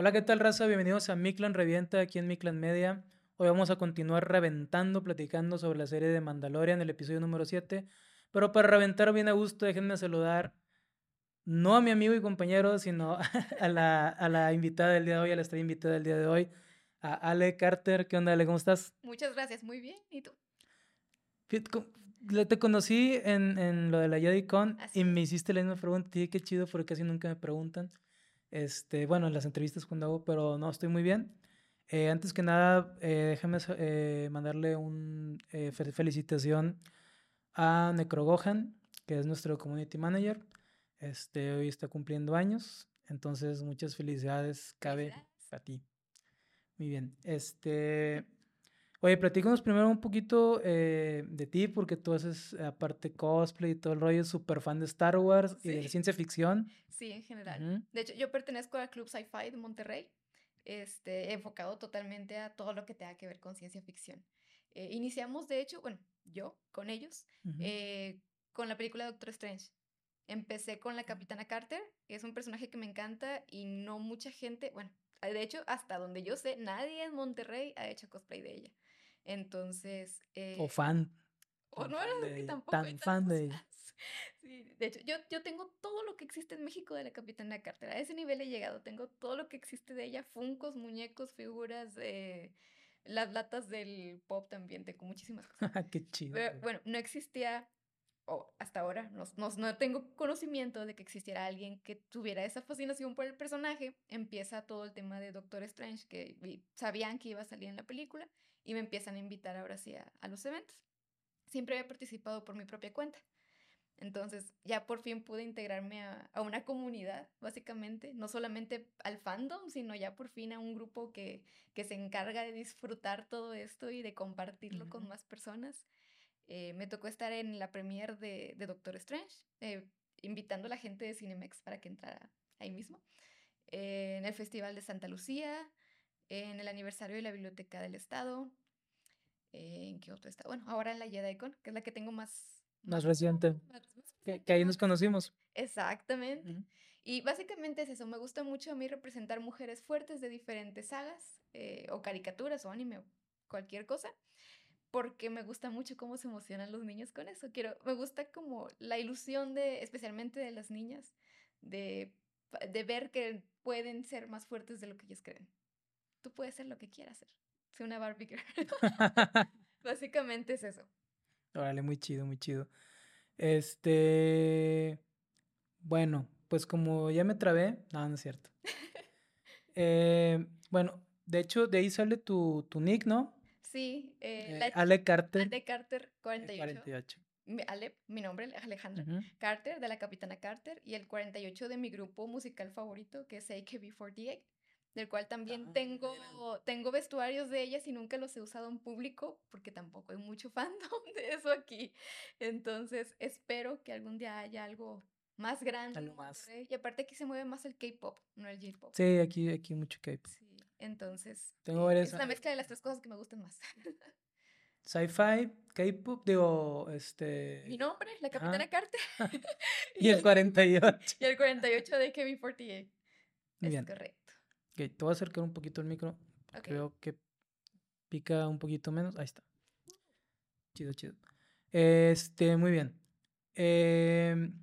Hola, ¿qué tal, raza? Bienvenidos a Miclan Revienta aquí en Miclan Media. Hoy vamos a continuar reventando, platicando sobre la serie de Mandalorian, el episodio número 7. Pero para reventar bien a gusto, déjenme saludar no a mi amigo y compañero, sino a la, a la invitada del día de hoy, a la estrella invitada del día de hoy, a Ale Carter. ¿Qué onda, Ale? ¿Cómo estás? Muchas gracias, muy bien. ¿Y tú? Te conocí en, en lo de la JediCon y me hiciste la misma pregunta. Y qué chido porque casi nunca me preguntan. Este, bueno, en las entrevistas cuando hago, pero no, estoy muy bien. Eh, antes que nada, eh, déjame eh, mandarle una eh, felicitación a Necrogohan, que es nuestro community manager. Este, hoy está cumpliendo años, entonces muchas felicidades, cabe a ti. Muy bien. Este, oye, platícanos primero un poquito de ti, porque tú haces aparte cosplay y todo el rollo, súper fan de Star Wars y de ciencia ficción. Sí, en general. De hecho, yo pertenezco al Club Sci-Fi de Monterrey este, enfocado totalmente a todo lo que tenga que ver con ciencia ficción. Eh, iniciamos, de hecho, bueno, yo con ellos, eh, con la película Doctor Strange. Empecé con la Capitana Carter, que es un personaje que me encanta y no mucha gente, bueno, de hecho, hasta donde yo sé, nadie en Monterrey ha hecho cosplay de ella. Entonces... Eh, o fan. O no era tampoco. Tan fan de ella. Sí, de hecho, yo, yo tengo todo lo que existe en México de la Capitana Carter. A ese nivel he llegado. Tengo todo lo que existe de ella: funcos, muñecos, figuras, eh, las latas del pop también. Tengo muchísimas cosas. Qué chido. bueno, no existía, o hasta ahora, no, no, no, tengo conocimiento de que existiera alguien que tuviera esa fascinación por el personaje. Empieza todo el tema de Doctor Strange, que sabían que iba a salir en la película, y me empiezan a invitar ahora sí a, a los eventos. Siempre he participado por mi propia cuenta. Entonces ya por fin pude integrarme a, una comunidad, básicamente, no solamente al fandom, sino ya por fin a un grupo que, se encarga de disfrutar todo esto y de compartirlo con más personas. Eh, me tocó estar en la premiere de, Doctor Strange, eh, invitando a la gente de Cinemex para que entrara ahí mismo. Eh, en el Festival de Santa Lucía, en el aniversario de la Biblioteca del Estado. ¿En qué otro está? Bueno, ahora en la JediCon, que es la que tengo más más reciente. que, ahí nos conocimos. Exactamente. Y básicamente es eso, me gusta mucho a mí representar mujeres fuertes de diferentes sagas, eh, o caricaturas, o anime, o cualquier cosa, porque me gusta mucho cómo se emocionan los niños con eso. Quiero, me gusta como la ilusión de, especialmente de las niñas, de, de ver que pueden ser más fuertes de lo que ellas creen. Tú puedes ser lo que quieras ser. Soy una Barbie girl. Básicamente es eso. Órale, muy chido, muy chido. Este. Bueno, pues como ya me trabé. No, no es cierto. Eh, bueno, de hecho, de ahí sale tu, tu nick, ¿no? Sí. Eh, eh Ale Carter. Ale Carter 48. Ale, mi nombre, Alejandra Carter, de la Capitana Carter, y el 48 de mi grupo musical favorito, que es AKB48 del cual también ah, tengo, tengo vestuarios de ellas y nunca los he usado en público porque tampoco hay mucho fandom de eso aquí. Entonces espero que algún día haya algo más grande. más. Y aparte aquí se mueve más el K-pop, no el J-pop. Sí, aquí, aquí mucho K-pop. Sí, entonces tengo es la mezcla de las tres cosas que me gustan más. Sci-fi, K-pop, digo, este... Mi nombre, la Capitana Carter. y el 48. y el 48 de KB48. Muy es correcto. Ok, te voy a acercar un poquito el micro. Creo que pica un poquito menos. Ahí está. Chido, chido. Este, muy bien. Em,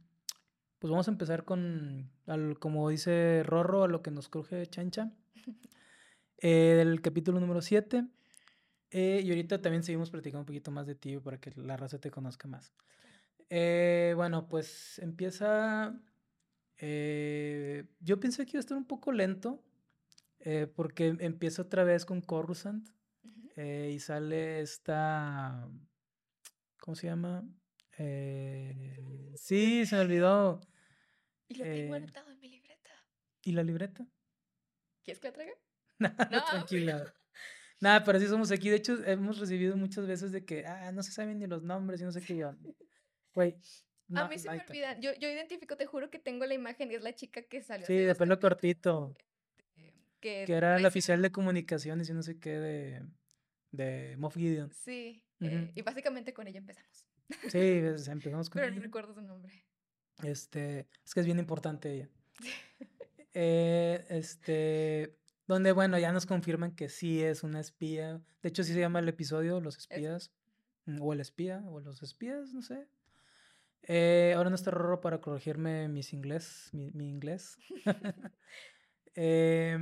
pues vamos a empezar con, como dice Rorro, a lo que nos cruje Chancha. Eh, el capítulo número 7. Eh, y ahorita también seguimos platicando un poquito más de ti para que la raza te conozca más. Eh, bueno, pues empieza. yo pensé que iba a estar un poco lento, eh, porque empieza otra vez con Coruscant eh, y sale esta. ¿Cómo se llama? Eh, sí, se me olvidó. Y lo tengo anotado en mi libreta. ¿Y la libreta? ¿Quieres que la traiga? no, tranquila. Nada, pero sí somos aquí. De hecho, hemos recibido muchas veces de que, ah, no se saben ni los nombres y no sé qué yo. Güey. a mí se me olvidan. Yo, yo identifico, te juro que tengo la imagen y es la chica que salió. Sí, de pelo cortito. Que, era el oficial de comunicaciones y no sé qué de, de Moff Gideon. Sí, eh, y básicamente con ella empezamos. Sí, empezamos con Pero no recuerdo su nombre. Este, es que es bien importante ella. eh, este, donde, bueno, ya nos confirman que sí es una espía. De hecho, sí se llama el episodio Los espías. Mm, o el espía, o los espías, no sé. Eh, ahora no está raro para corregirme mis inglés, mi, mi inglés. eh,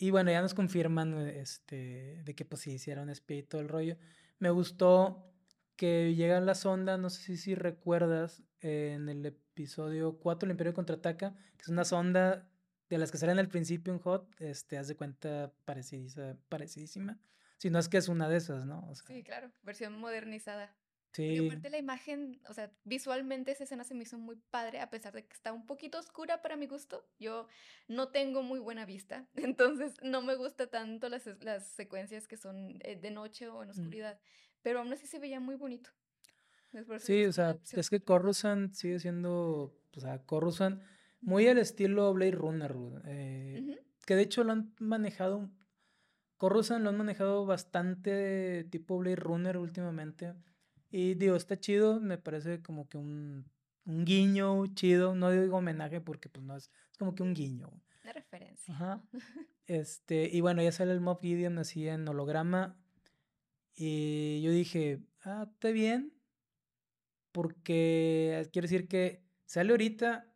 y bueno, ya nos confirman este, de que pues sí hicieron y todo el rollo. Me gustó que llega la sonda, no sé si, si recuerdas, en el episodio 4, el Imperio Contraataca, que es una sonda de las que salen al principio en Hot, este, haz de cuenta parecidísima. Si no es que es una de esas, ¿no? sí, claro, versión modernizada. Sí. Y aparte la imagen, o sea, visualmente esa escena se me hizo muy padre, a pesar de que está un poquito oscura para mi gusto. Yo no tengo muy buena vista, entonces no me gusta tanto las, las secuencias que son eh, de noche o en mm. oscuridad, pero aún así se veía muy bonito. Sí, o sea, es que Coruscant sigue siendo, o sea, Coruscant muy al estilo Blade Runner, eh, que de hecho lo han manejado, Coruscant lo han manejado bastante tipo Blade Runner últimamente. Y digo, está chido, me parece como que un, un guiño chido. No digo homenaje porque pues no es, es como que un guiño. Una referencia. Ajá. Este, y bueno, ya sale el Mob Gideon así en holograma. Y yo dije, ah, está bien. Porque quiere decir que sale ahorita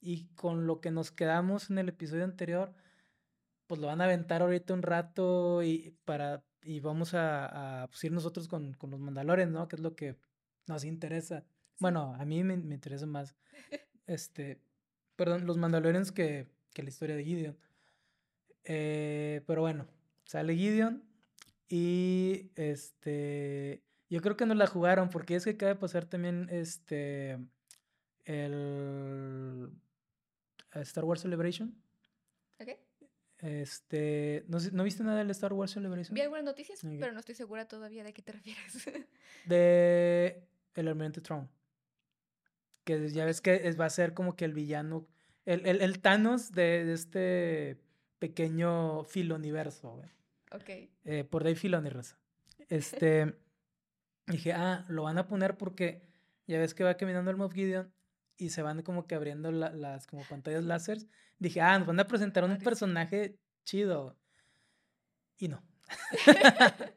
y con lo que nos quedamos en el episodio anterior, pues lo van a aventar ahorita un rato y para y vamos a, a pues, ir nosotros con, con, los mandalores, ¿no? Que es lo que nos interesa. Bueno, a mí me, me interesa más, este, perdón, los mandalorians que, que la historia de Gideon. Eh, pero bueno, sale Gideon y este, yo creo que no la jugaron porque es que acaba de pasar también este, el Star Wars Celebration. Este, ¿no, ¿no viste nada del Star Wars Celebration? Vi algunas noticias, pero no estoy segura todavía de qué te refieres. de El Almirante Tron. Que ya ves que va a ser como que el villano, el, el, el Thanos de, este pequeño filoniverso, güey. Ok. Eh, por Dave Filoni. Este, dije, ah, lo van a poner porque ya ves que va caminando el Moff Gideon y se van como que abriendo las como pantallas láser. Dije, ah, nos van a presentar un personaje chido. Y no.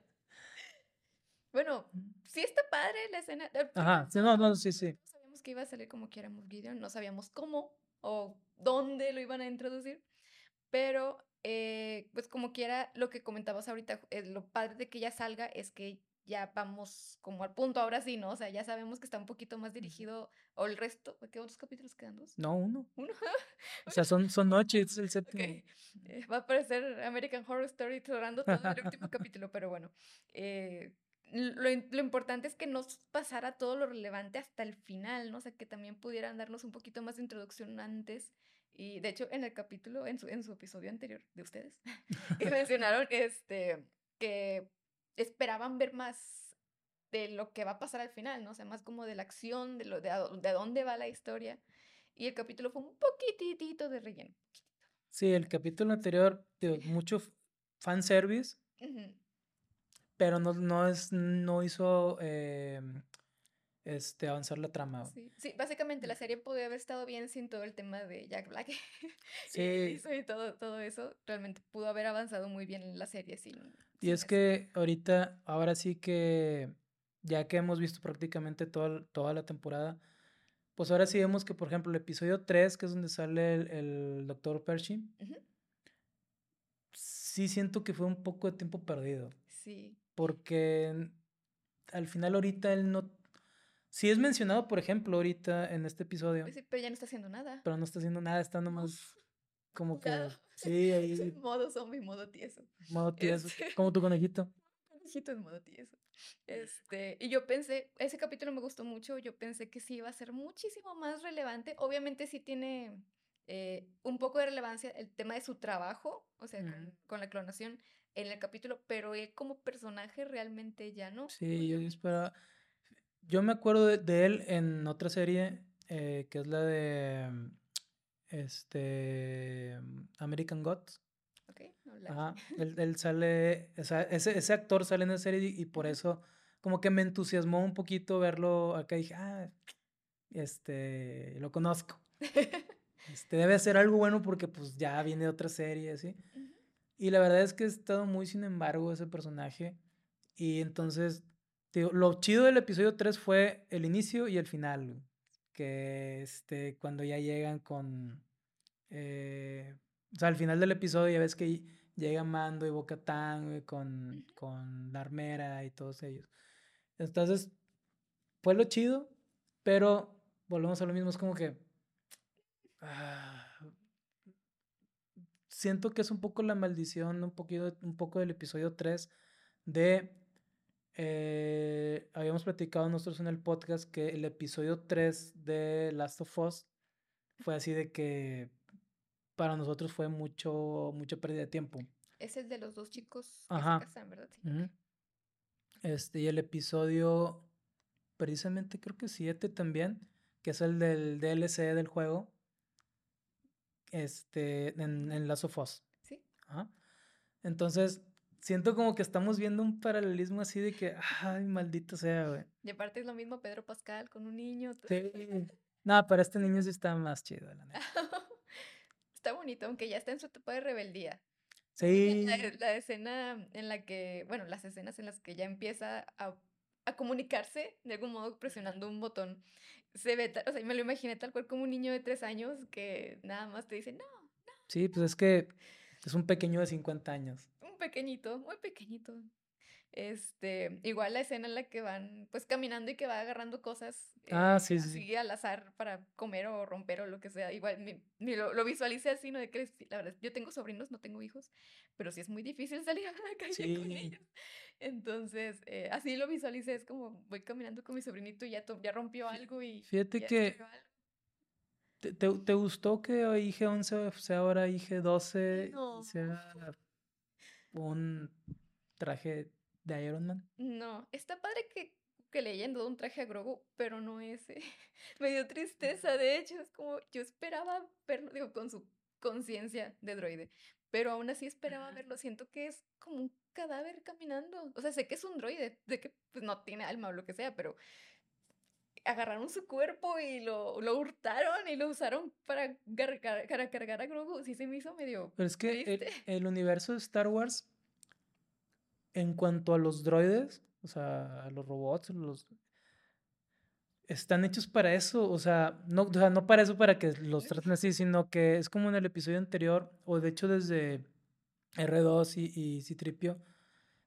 bueno, sí está padre la escena. Eh, Ajá, sí, no, no, sí, sí. No sabíamos que iba a salir como que éramos Gideon, no sabíamos cómo o dónde lo iban a introducir, pero eh, pues como quiera, lo que comentabas ahorita, eh, lo padre de que ella salga es que ya vamos como al punto ahora sí, ¿no? O sea, ya sabemos que está un poquito más dirigido, o el resto, ¿qué otros capítulos quedan dos? No, uno. ¿Uno? o sea, son, son noches, el séptimo. Eh, va a aparecer American Horror Story cerrando todo el último capítulo, pero bueno. Eh, lo, lo, importante es que nos pasara todo lo relevante hasta el final, ¿no? O sea, que también pudieran darnos un poquito más de introducción antes. Y de hecho, en el capítulo, en su, en su episodio anterior de ustedes, mencionaron este, que esperaban ver más de lo que va a pasar al final, ¿no? O sea, más como de la acción, de, lo, de, de dónde va la historia. Y el capítulo fue un poquitito de relleno. Sí, el capítulo anterior, mucho fanservice, pero no, no, es, no hizo eh, este, avanzar la trama. Sí, sí, básicamente la serie podría haber estado bien sin todo el tema de Jack Black. Sí. y, todo, todo eso. Realmente pudo haber avanzado muy bien en la serie sin. Y es que ahorita, ahora sí que, ya que hemos visto prácticamente toda, toda la temporada, pues ahora sí vemos que, por ejemplo, el episodio 3, que es donde sale el, el Dr. Pershing, sí siento que fue un poco de tiempo perdido. Sí. Porque al final ahorita él no Sí es mencionado, por ejemplo, ahorita en este episodio. Pues sí, pero ya no está haciendo nada. Pero no está haciendo nada, está nomás como que... Sí, ahí... modo zombie, modo tieso. Modo tieso, este como tu conejito. Conejito en modo tieso. Este, y yo pensé, ese capítulo me gustó mucho, yo pensé que sí iba a ser muchísimo más relevante. Obviamente sí tiene eh, un poco de relevancia el tema de su trabajo, o sea, con, con, la clonación en el capítulo, pero él como personaje realmente ya no. Sí, yo esperaba yo me acuerdo de, él en otra serie eh, que es la de este American Gods. Ok, Ajá, él, sale, o sea, ese, ese, actor sale en la serie y, por eso como que me entusiasmó un poquito verlo acá y dije, ah, este, lo conozco. Este, debe ser algo bueno porque pues ya viene de otra serie, ¿sí? Y la verdad es que he estado muy sin embargo ese personaje. Y entonces, digo, lo chido del episodio 3 fue el inicio y el final. Que este, cuando ya llegan con. Eh, o sea, al final del episodio ya ves que llega Mando y Boca Tan con, con la armera y todos ellos. Entonces, fue lo chido, pero volvemos a lo mismo, es como que... Ah, siento que es un poco la maldición, un, poquito, un poco del episodio 3 de... Eh, habíamos platicado nosotros en el podcast que el episodio 3 de Last of Us fue así de que para nosotros fue mucho, mucha pérdida de tiempo. Es el de los dos chicos que se casan, ¿verdad? Este, y el episodio, precisamente creo que 7 también, que es el del DLC del juego, este, en, en Last of Us. Sí. Ajá. Entonces, siento como que estamos viendo un paralelismo así de que, ay, maldito sea, güey. Y aparte es lo mismo Pedro Pascal con un niño. Sí. No, pero este niño sí está más chido, la neta. está bonito, aunque ya está en su etapa de rebeldía. Sí. La, escena en la que, bueno, las escenas en las que ya empieza a, a comunicarse de algún modo presionando un botón, se ve, o sea, me lo imaginé tal cual como un niño de tres años que nada más te dice, no, no. Sí, pues es que es un pequeño de 50 años. Pequeñito, muy pequeñito. Este, igual la escena en la que van pues caminando y que va agarrando cosas ah, eh, sí, así sí. al azar para comer o romper o lo que sea. Igual ni, lo, lo, visualicé así, ¿no? De que la verdad, yo tengo sobrinos, no tengo hijos, pero sí es muy difícil salir a la calle con ellos. Entonces, eh, así lo visualicé, es como voy caminando con mi sobrinito y ya, ya rompió algo y... Fíjate que... ¿Te, te, gustó que IG-11 sea ahora IG-12? No. Sea un traje de Iron Man? No, está padre que, que le hayan dado un traje a Grogu, pero no ese. Me dio tristeza, de hecho, es como yo esperaba verlo, digo, con su conciencia de droide, pero aún así esperaba verlo, siento que es como un cadáver caminando, o sea, sé que es un droide, de que pues, no tiene alma o lo que sea, pero agarraron su cuerpo y lo, lo hurtaron y lo usaron para, cargar, para cargar a Grogu, sí se me hizo medio... Pero es que el, el universo de Star Wars en cuanto a los droides, o sea, a los robots, los están hechos para eso, o sea, no, o sea, no para eso para que los traten así, sino que es como en el episodio anterior, o de hecho desde R2 y, y Citripio,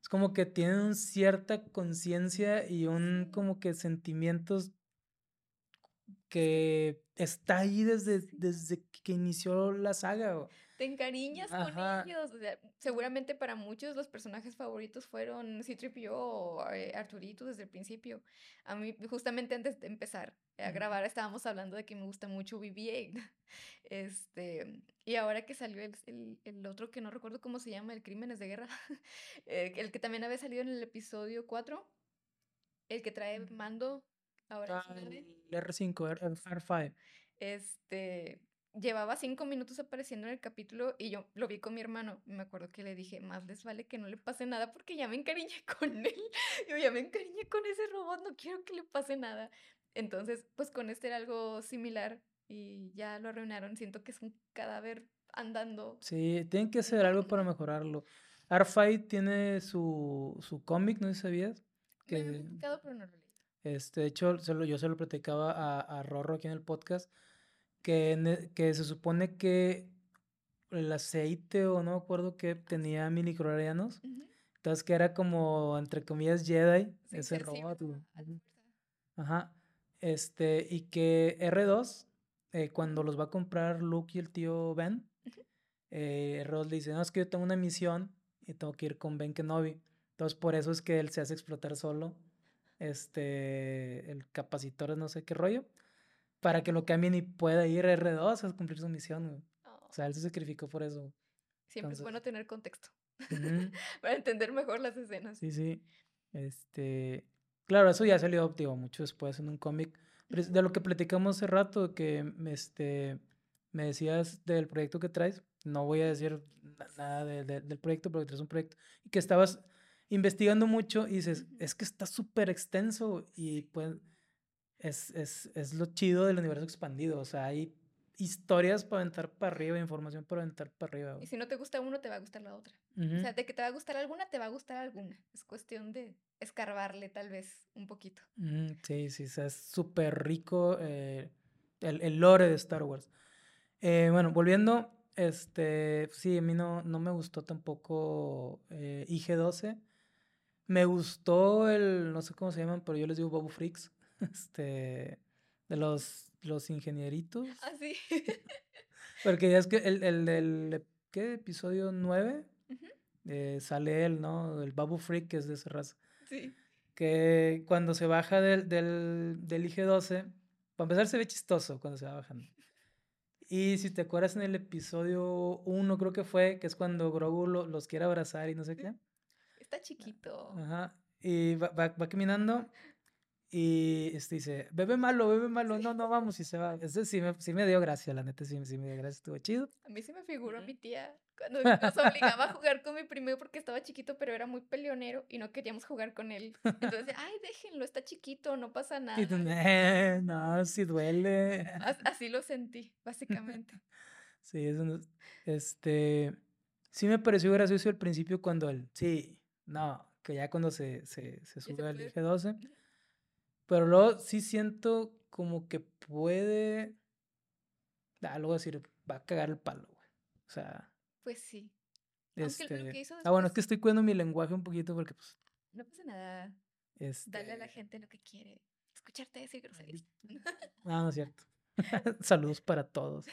es como que tienen cierta conciencia y un como que sentimientos que está ahí desde, desde que inició la saga te encariñas con ellos. O sea, seguramente para muchos los personajes favoritos fueron Citripio o eh, Arturito desde el principio. A mí, justamente antes de empezar a grabar, estábamos hablando de que me gusta mucho BB-8. Este, y ahora que salió el, el, el, otro que no recuerdo cómo se llama, El Crímenes de Guerra, eh, el que también había salido en el episodio 4, el que trae mando. Ahora ah, el R5, R5. Este, llevaba cinco minutos apareciendo en el capítulo y yo lo vi con mi hermano. Me acuerdo que le dije, más les vale que no le pase nada porque ya me encariñé con él. Yo ya me encariñé con ese robot, no quiero que le pase nada. Entonces, pues con este era algo similar y ya lo arruinaron. Siento que es un cadáver andando. Sí, tienen que hacer algo para mejorarlo. Arfight tiene su, su cómic, ¿no sabías? Que, me pero no. Este, de hecho, yo se lo platicaba a, a Rorro aquí en el podcast que, e, que se supone que el aceite o no me acuerdo que tenía minicroarianos. Entonces que era como, entre comillas, Jedi, ese robot. Ajá. Este, y que R2, eh, cuando los va a comprar Luke y el tío Ben, eh, R2 le dice, no, es que yo tengo una misión y tengo que ir con Ben Kenobi. Entonces por eso es que él se hace explotar solo. Este, el capacitor, no sé qué rollo para que lo cambien y pueda ir R2 a cumplir su misión. O sea, él se sacrificó por eso. Siempre es bueno tener contexto para entender mejor las escenas. Sí, sí. Este, claro, eso ya salió, digo, mucho después en un cómic. De lo que platicamos hace rato, que este, me decías del proyecto que traes, no voy a decir nada del proyecto, porque traes un proyecto, y que estabas investigando mucho y dices, es que está súper extenso y pues es, es, es, lo chido del universo expandido. O sea, hay historias para aventar para arriba, información para aventar para arriba. Y si no te gusta uno, te va a gustar la otra. O sea, de que te va a gustar alguna, te va a gustar alguna. Es cuestión de escarbarle tal vez un poquito. sí, sí, o es súper rico eh, el, el, lore de Star Wars. Eh, bueno, volviendo, este, sí, a mí no, no me gustó tampoco eh, IG-12. Me gustó el, no sé cómo se llaman, pero yo les digo Bobo Freaks, este, de los los ingenieritos. Ah, sí. Porque ya es que el, el del, ¿qué? Episodio 9, eh, sale él, ¿no? El Babu Freak, que es de esa raza. Sí. Que cuando se baja del, del, del IG-12, para empezar se ve chistoso cuando se va bajando. Y si te acuerdas en el episodio 1, creo que fue, que es cuando Grogu los quiere abrazar y no sé qué. Está chiquito. Ajá. Y va, va, va caminando y este, dice, bebé malo, bebé malo, no, no vamos y se va. Sí me, sí me dio gracia, la neta, sí, sí me dio gracia, estuvo chido. A mí sí me figuró mi tía cuando nos obligaba a jugar con mi primo porque estaba chiquito, pero era muy peleonero y no queríamos jugar con él. Entonces, ay, déjenlo, está chiquito, no pasa nada. Eh, no, sí duele. Así lo sentí, básicamente. sí, eso este, sí me pareció gracioso al principio cuando él, sí, no, que ya cuando se, se, se sube al eje 12 pero luego sí siento como que puede. Algo decir, va a cagar el palo, güey. O sea. Pues sí. Este... Ah, bueno, es que estoy cuidando mi lenguaje un poquito porque, pues. No pasa nada. Este... Dale a la gente lo que quiere. Escucharte decir groserías. No, no es cierto. Saludos para todos.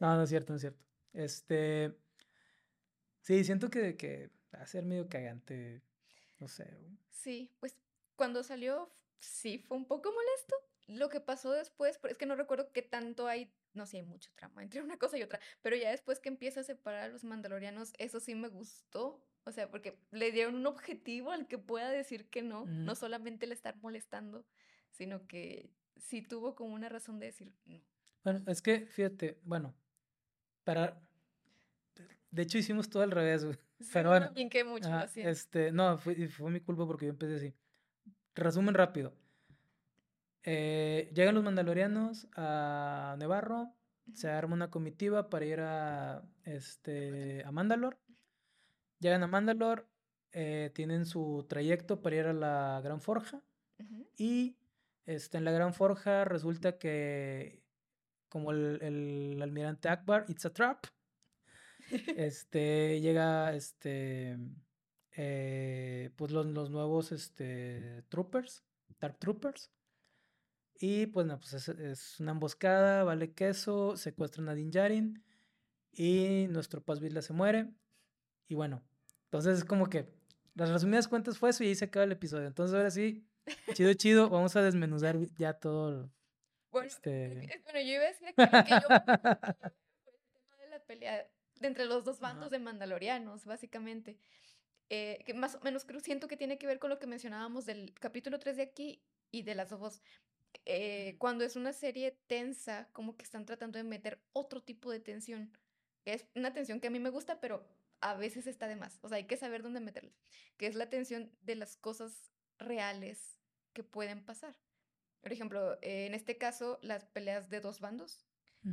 No, no es cierto, no es cierto. Este. Sí, siento que, que va a ser medio cagante. No sé. Sí, pues cuando salió sí fue un poco molesto. Lo que pasó después, es que no recuerdo qué tanto hay, no sé, hay mucho trama entre una cosa y otra, pero ya después que empieza a separar a los mandalorianos, eso sí me gustó. O sea, porque le dieron un objetivo al que pueda decir que no, no solamente le estar molestando, sino que sí tuvo como una razón de decir no. Bueno, es que, fíjate, bueno, para... De hecho hicimos todo al revés, güey. pero bueno. mucho, este, no, fue, fue mi culpa porque yo empecé así. Resumen rápido. Eh, llegan los mandalorianos a Nevarro, se arma una comitiva para ir a, este, a Mandalor. Llegan a Mandalor, eh, tienen su trayecto para ir a la Gran Forja. Y este, en la Gran Forja resulta que, como el, el almirante Akbar, it's a trap. Este, llega este, eh, pues los, los, nuevos este, troopers, Dark Troopers. Y pues no, pues es, una emboscada, vale queso, secuestran a Din Djarin y nuestro Paz Vizla se muere. Y bueno, entonces es como que las resumidas cuentas fue eso y ahí se acaba el episodio. Entonces ahora sí, chido, chido, vamos a desmenuzar ya todo. Bueno, este... bueno yo iba a decir que, yo el tema de la pelea de entre los dos bandos de mandalorianos, básicamente. Eh, que más o menos creo, siento que tiene que ver con lo que mencionábamos del capítulo 3 de aquí y de las dos. Eh, cuando es una serie tensa, como que están tratando de meter otro tipo de tensión. Es una tensión que a mí me gusta, pero a veces está de más. O sea, hay que saber dónde meterla. Que es la tensión de las cosas reales que pueden pasar. Por ejemplo, eh, en este caso, las peleas de dos bandos.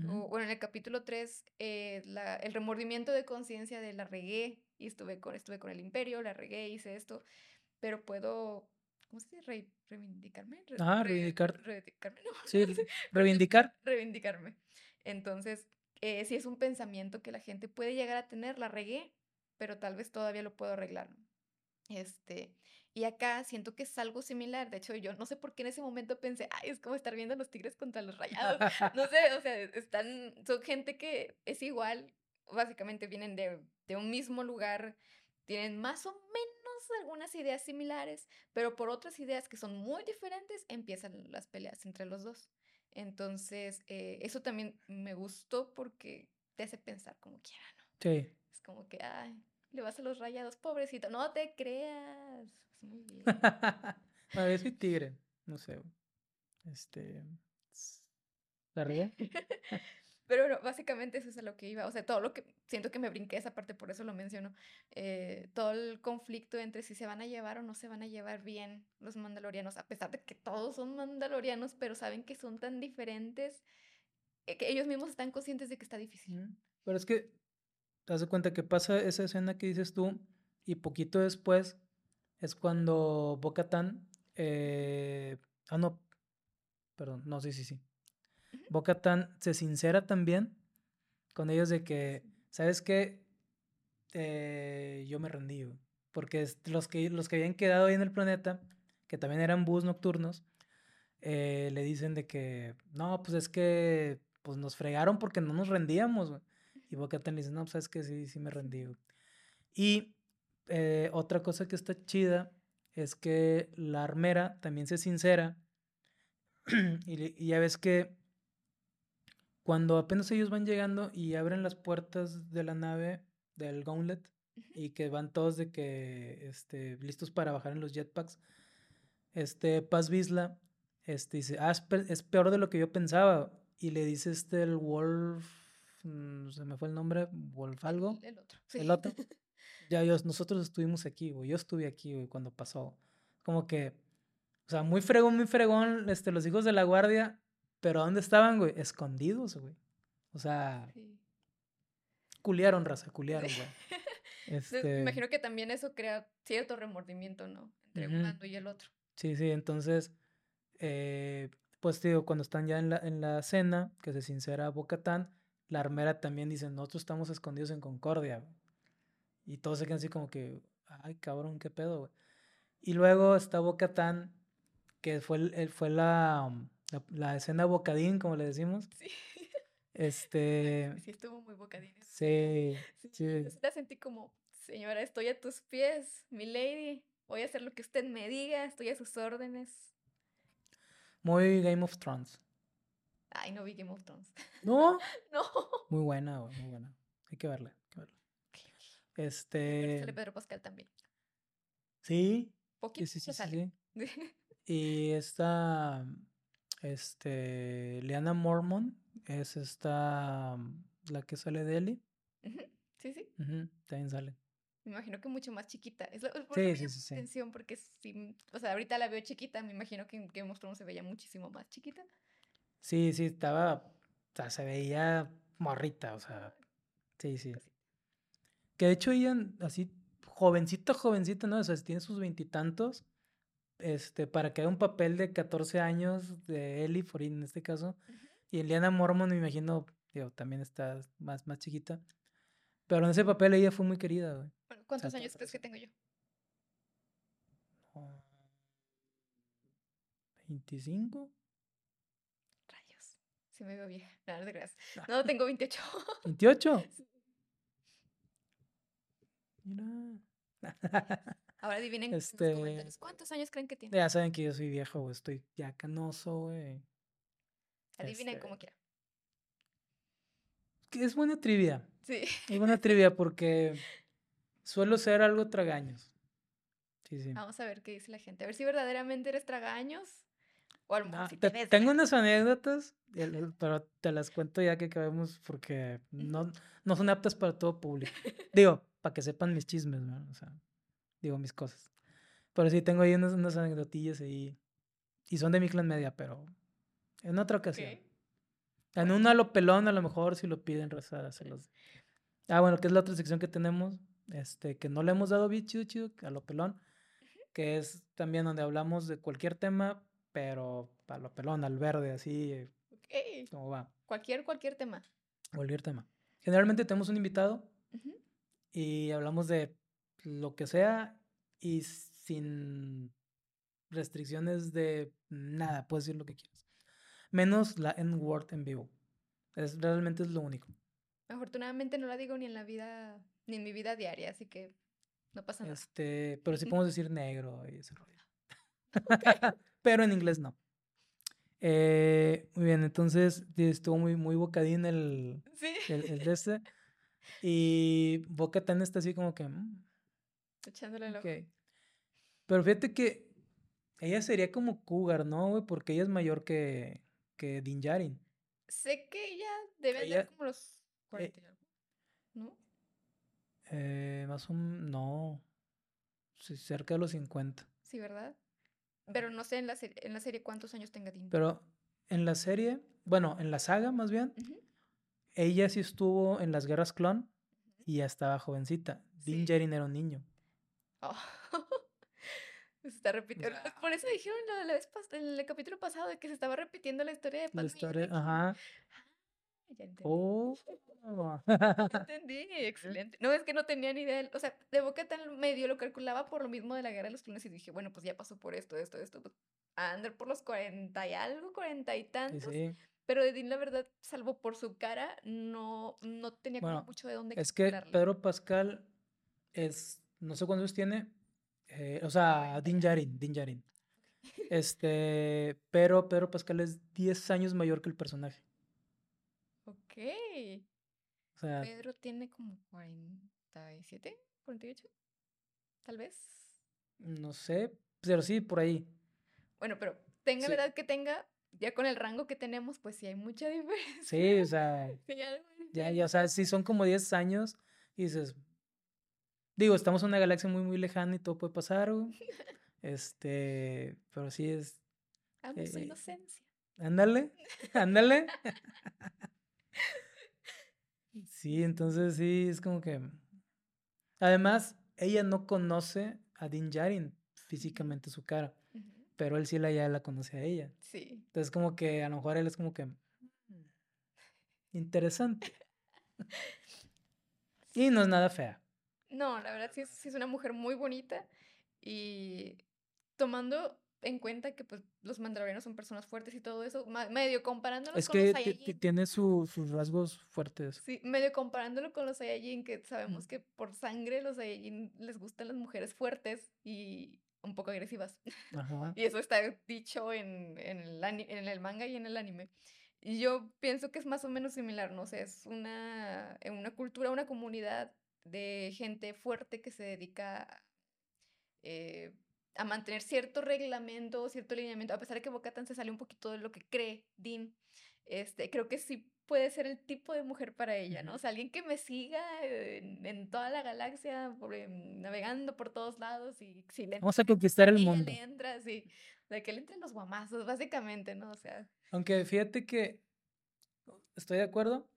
O, bueno, en el capítulo 3, el remordimiento de conciencia de la regué y estuve con, estuve con el imperio, la regué, hice esto, pero puedo, ¿cómo se dice? reivindicarme. ah, reivindicar. reivindicarme, no. Sí, reivindicar. reivindicarme. Entonces, eh, si es un pensamiento que la gente puede llegar a tener, la regué, pero tal vez todavía lo puedo arreglar. Este, y acá siento que es algo similar. De hecho, yo no sé por qué en ese momento pensé, ay, es como estar viendo a los tigres contra los rayados. No sé, o sea, están, son gente que es igual, básicamente vienen de, de un mismo lugar, tienen más o menos algunas ideas similares, pero por otras ideas que son muy diferentes empiezan las peleas entre los dos. Entonces, eh, eso también me gustó porque te hace pensar como quiera, ¿no? Sí. Es como que, ay, le vas a los rayados, pobrecito, no te creas. Muy bien. a ver, soy tigre, no sé. Este. ¿La ría? Pero bueno, básicamente eso es a lo que iba. O sea, todo lo que siento que me brinqué esa parte, por eso lo menciono. Eh, todo el conflicto entre si se van a llevar o no se van a llevar bien los mandalorianos, a pesar de que todos son mandalorianos, pero saben que son tan diferentes eh, que ellos mismos están conscientes de que está difícil. Pero es que te das cuenta que pasa esa escena que dices tú y poquito después es cuando Bocatan eh, ah no perdón no sí sí sí. Bocatan se sincera también con ellos de que sabes qué eh, yo me rendí porque los que los que habían quedado ahí en el planeta que también eran bus nocturnos eh, le dicen de que no pues es que pues nos fregaron porque no nos rendíamos y Bocatan le dice no pues sabes que sí sí me rendí y eh, otra cosa que está chida es que la armera también se sincera. y, ya ves que cuando apenas ellos van llegando y abren las puertas de la nave del Gauntlet y que van todos de que este, listos para bajar en los jetpacks, este Paz Vizla este, dice, ah, es, peor de lo que yo pensaba. Y le dice este el Wolf, mm, se me fue el nombre, Wolf algo. El, otro. El otro. ya nosotros estuvimos aquí, güey, yo estuve aquí, güey, cuando pasó. Como que, o sea, muy fregón, muy fregón, este, los hijos de la guardia, pero ¿dónde estaban, güey? Escondidos, güey. O sea, sí. culiaron, raza, culiaron, güey. Este... Me imagino que también eso crea cierto remordimiento, ¿no? Entre un uno y el otro. Sí, sí, entonces, eh, pues digo, cuando están ya en la, en la cena, que se sincera Bocatán, la armera también dice, nosotros estamos escondidos en Concordia. Y todos se quedan así como que, ay, cabrón, qué pedo, güey. Y luego está Bocatán, que fue, el, fue la, um, la, escena bocadín, como le decimos. Sí. Este. Sí, estuvo muy bocadín. Sí. Sí. La sentí como, señora, estoy a tus pies, mi lady. Voy a hacer lo que usted me diga, estoy a sus órdenes. Muy Game of Thrones. Ay, no vi Game of Thrones. ¿No? no. Muy buena, muy buena. Hay que verla. Este. Sale Pedro Pascal también. Sí. Poquito sí, sí, sí, y esta. Este. Liana Mormon es esta. La que sale de Ellie. Sí, sí. también sale. Me imagino que mucho más chiquita. Es, sí, sí, sí, atención porque si, o sea, ahorita la veo chiquita, me imagino que, que Monstruo se veía muchísimo más chiquita. Sí, sí, estaba, o sea, se veía morrita, o sea, sí, sí. Que de hecho ella así, jovencita, jovencita, ¿no? O sea, tiene sus veintitantos. Este, para que haga un papel de 14 años de Ellie Forin en este caso. Y Eliana Mormon, me imagino, digo, también está más, más chiquita. Pero en ese papel ella fue muy querida, güey. ¿Cuántos años crees que tengo yo? 25. Rayos. Sí me veo vieja. No, no te creas. No, tengo 28. ¿28? Ahora adivinen este... ¿Cuántos años creen que tiene? Ya saben que yo soy viejo, güey. Estoy ya canoso, güey. Adivinen este como quiera. Es buena trivia. Sí. Es buena trivia porque suelo ser algo tragaños. Sí, sí. Vamos a ver qué dice la gente. A ver si verdaderamente eres tragaños. O tengo unas anécdotas, pero te las cuento ya que acabemos porque no, no son aptas para todo público. Digo, para que sepan mis chismes, ¿no? O sea, digo mis cosas. Pero sí, tengo ahí unas, unas anecdotillas ahí. Y son de mi clan media, pero en otra ocasión. En un lo pelón, a lo mejor, si lo piden, rezar, se los... Ah, bueno, que es la otra sección que tenemos, este, que no le hemos dado bien chido, chido, a lo pelón, que es también donde hablamos de cualquier tema, pero a lo pelón, al verde, así. Ok. ¿Cómo va? Cualquier, cualquier tema. Cualquier tema. Generalmente tenemos un invitado y hablamos de lo que sea y sin restricciones de nada, puedes decir lo que quieras. Menos la N-word en vivo. Es, realmente es lo único. Afortunadamente no la digo ni en la vida, ni en mi vida diaria, así que no pasa nada. Este, pero sí podemos decir negro y ese rollo. pero en inglés no. Eh, muy bien, entonces estuvo muy, muy bocadín el, el, el de este. Y Boca Tan está así como que. Mm, Echándole el ojo. Pero fíjate que ella sería como Cougar, ¿no, güey? Porque ella es mayor que, que Dinjarin. Sé que ella debe ella, como los 40 eh, ¿no? Eh, más o menos, no. Sí, cerca de los 50. Sí, ¿verdad? Pero no sé en la, en la serie cuántos años tenga Din. Pero en la serie, bueno, en la saga más bien, ella sí estuvo en las guerras clon y ya estaba jovencita. Din Djarin era un niño. Oh. Se está repitiendo. Por eso dijeron la, vez el capítulo pasado de que se estaba repitiendo la historia de Palmira. La historia, ajá. Ah, ya entendí. Oh. entendí, excelente. No, es que no tenía ni idea. O sea, de boca tan medio lo calculaba por lo mismo de la guerra de los clones y dije, bueno, pues ya pasó por esto, esto, esto. Pues, a andar por los cuarenta y algo, cuarenta y tantos. Sí, Pero Edín, la verdad, salvo por su cara, no, no tenía como mucho de dónde Es que Pedro Pascal es, no sé cuántos tiene, eh, o sea, Din Djarin, Din Djarin. Este, pero Pedro Pascal es 10 años mayor que el personaje. Ok. O sea, Pedro tiene como 47, 48, tal vez. No sé, pero sí, por ahí. Bueno, pero tenga la edad que tenga, ya con el rango que tenemos, pues sí hay mucha diferencia. Sí, o sea, ya, ya, o sea, sí son como 10 años y dices, Digo, estamos en una galaxia muy, muy lejana y todo puede pasar, Este, pero sí es. Amo su eh, inocencia. Ándale, ándale. sí, entonces sí, es como que. Además, ella no conoce a Din Djarin físicamente su cara, pero él sí la, ya la conoce a ella. Sí. Entonces, como que a lo mejor él es como que. Mm, interesante. y no es nada fea. No, la verdad sí es, una mujer muy bonita y tomando en cuenta que pues los mandalorianos son personas fuertes y todo eso, medio comparándolo con los Saiyajin. Es que tiene sus rasgos fuertes. Sí, medio comparándolo con los Saiyajin, que sabemos que por sangre los Saiyajin les gustan las mujeres fuertes y un poco agresivas. Ajá. y eso está dicho en, en, el, en el manga y en el anime. Y yo pienso que es más o menos similar, no sé, es una, una cultura, una comunidad de gente fuerte que se dedica eh, a mantener cierto reglamento, cierto lineamiento, a pesar de que Bocatan se sale un poquito de lo que cree Dean, este, creo que sí puede ser el tipo de mujer para ella, ¿no? O sea, alguien que me siga en, toda la galaxia, navegando por todos lados y si le Vamos a conquistar el mundo. Le entra, sí, de que le entren los guamazos, básicamente, ¿no? O sea. Aunque fíjate que estoy de acuerdo,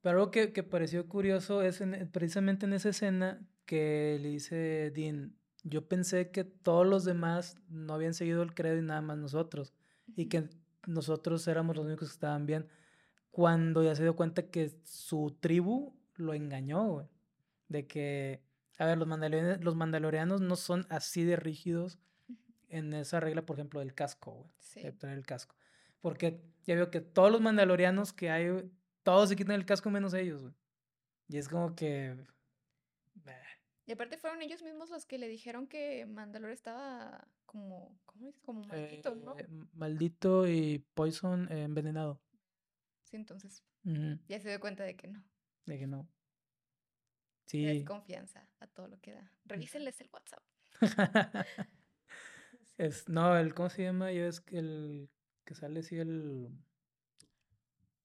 pero algo que, que pareció curioso es precisamente en esa escena que le dice Dean, yo pensé que todos los demás no habían seguido el credo y nada más nosotros, y que nosotros éramos los únicos que estaban bien, cuando ya se dio cuenta que su tribu lo engañó, güey. De que, a ver, los mandalorianos, los mandalorianos no son así de rígidos en esa regla, por ejemplo, del casco, güey. Sí. De tener el casco. Porque ya veo que todos los mandalorianos que hay todos se quitan el casco menos ellos, güey. Y es como que. Y aparte fueron ellos mismos los que le dijeron que Mandalor estaba como. ¿Cómo? Como maldito, ¿no? Eh, maldito y Poison envenenado. Sí, entonces. Ya se dio cuenta de que no. De que no. Sí. Es confianza a todo lo que da. Revísenles el WhatsApp. es, no, el, ¿cómo se llama? Yo es que el que sale así el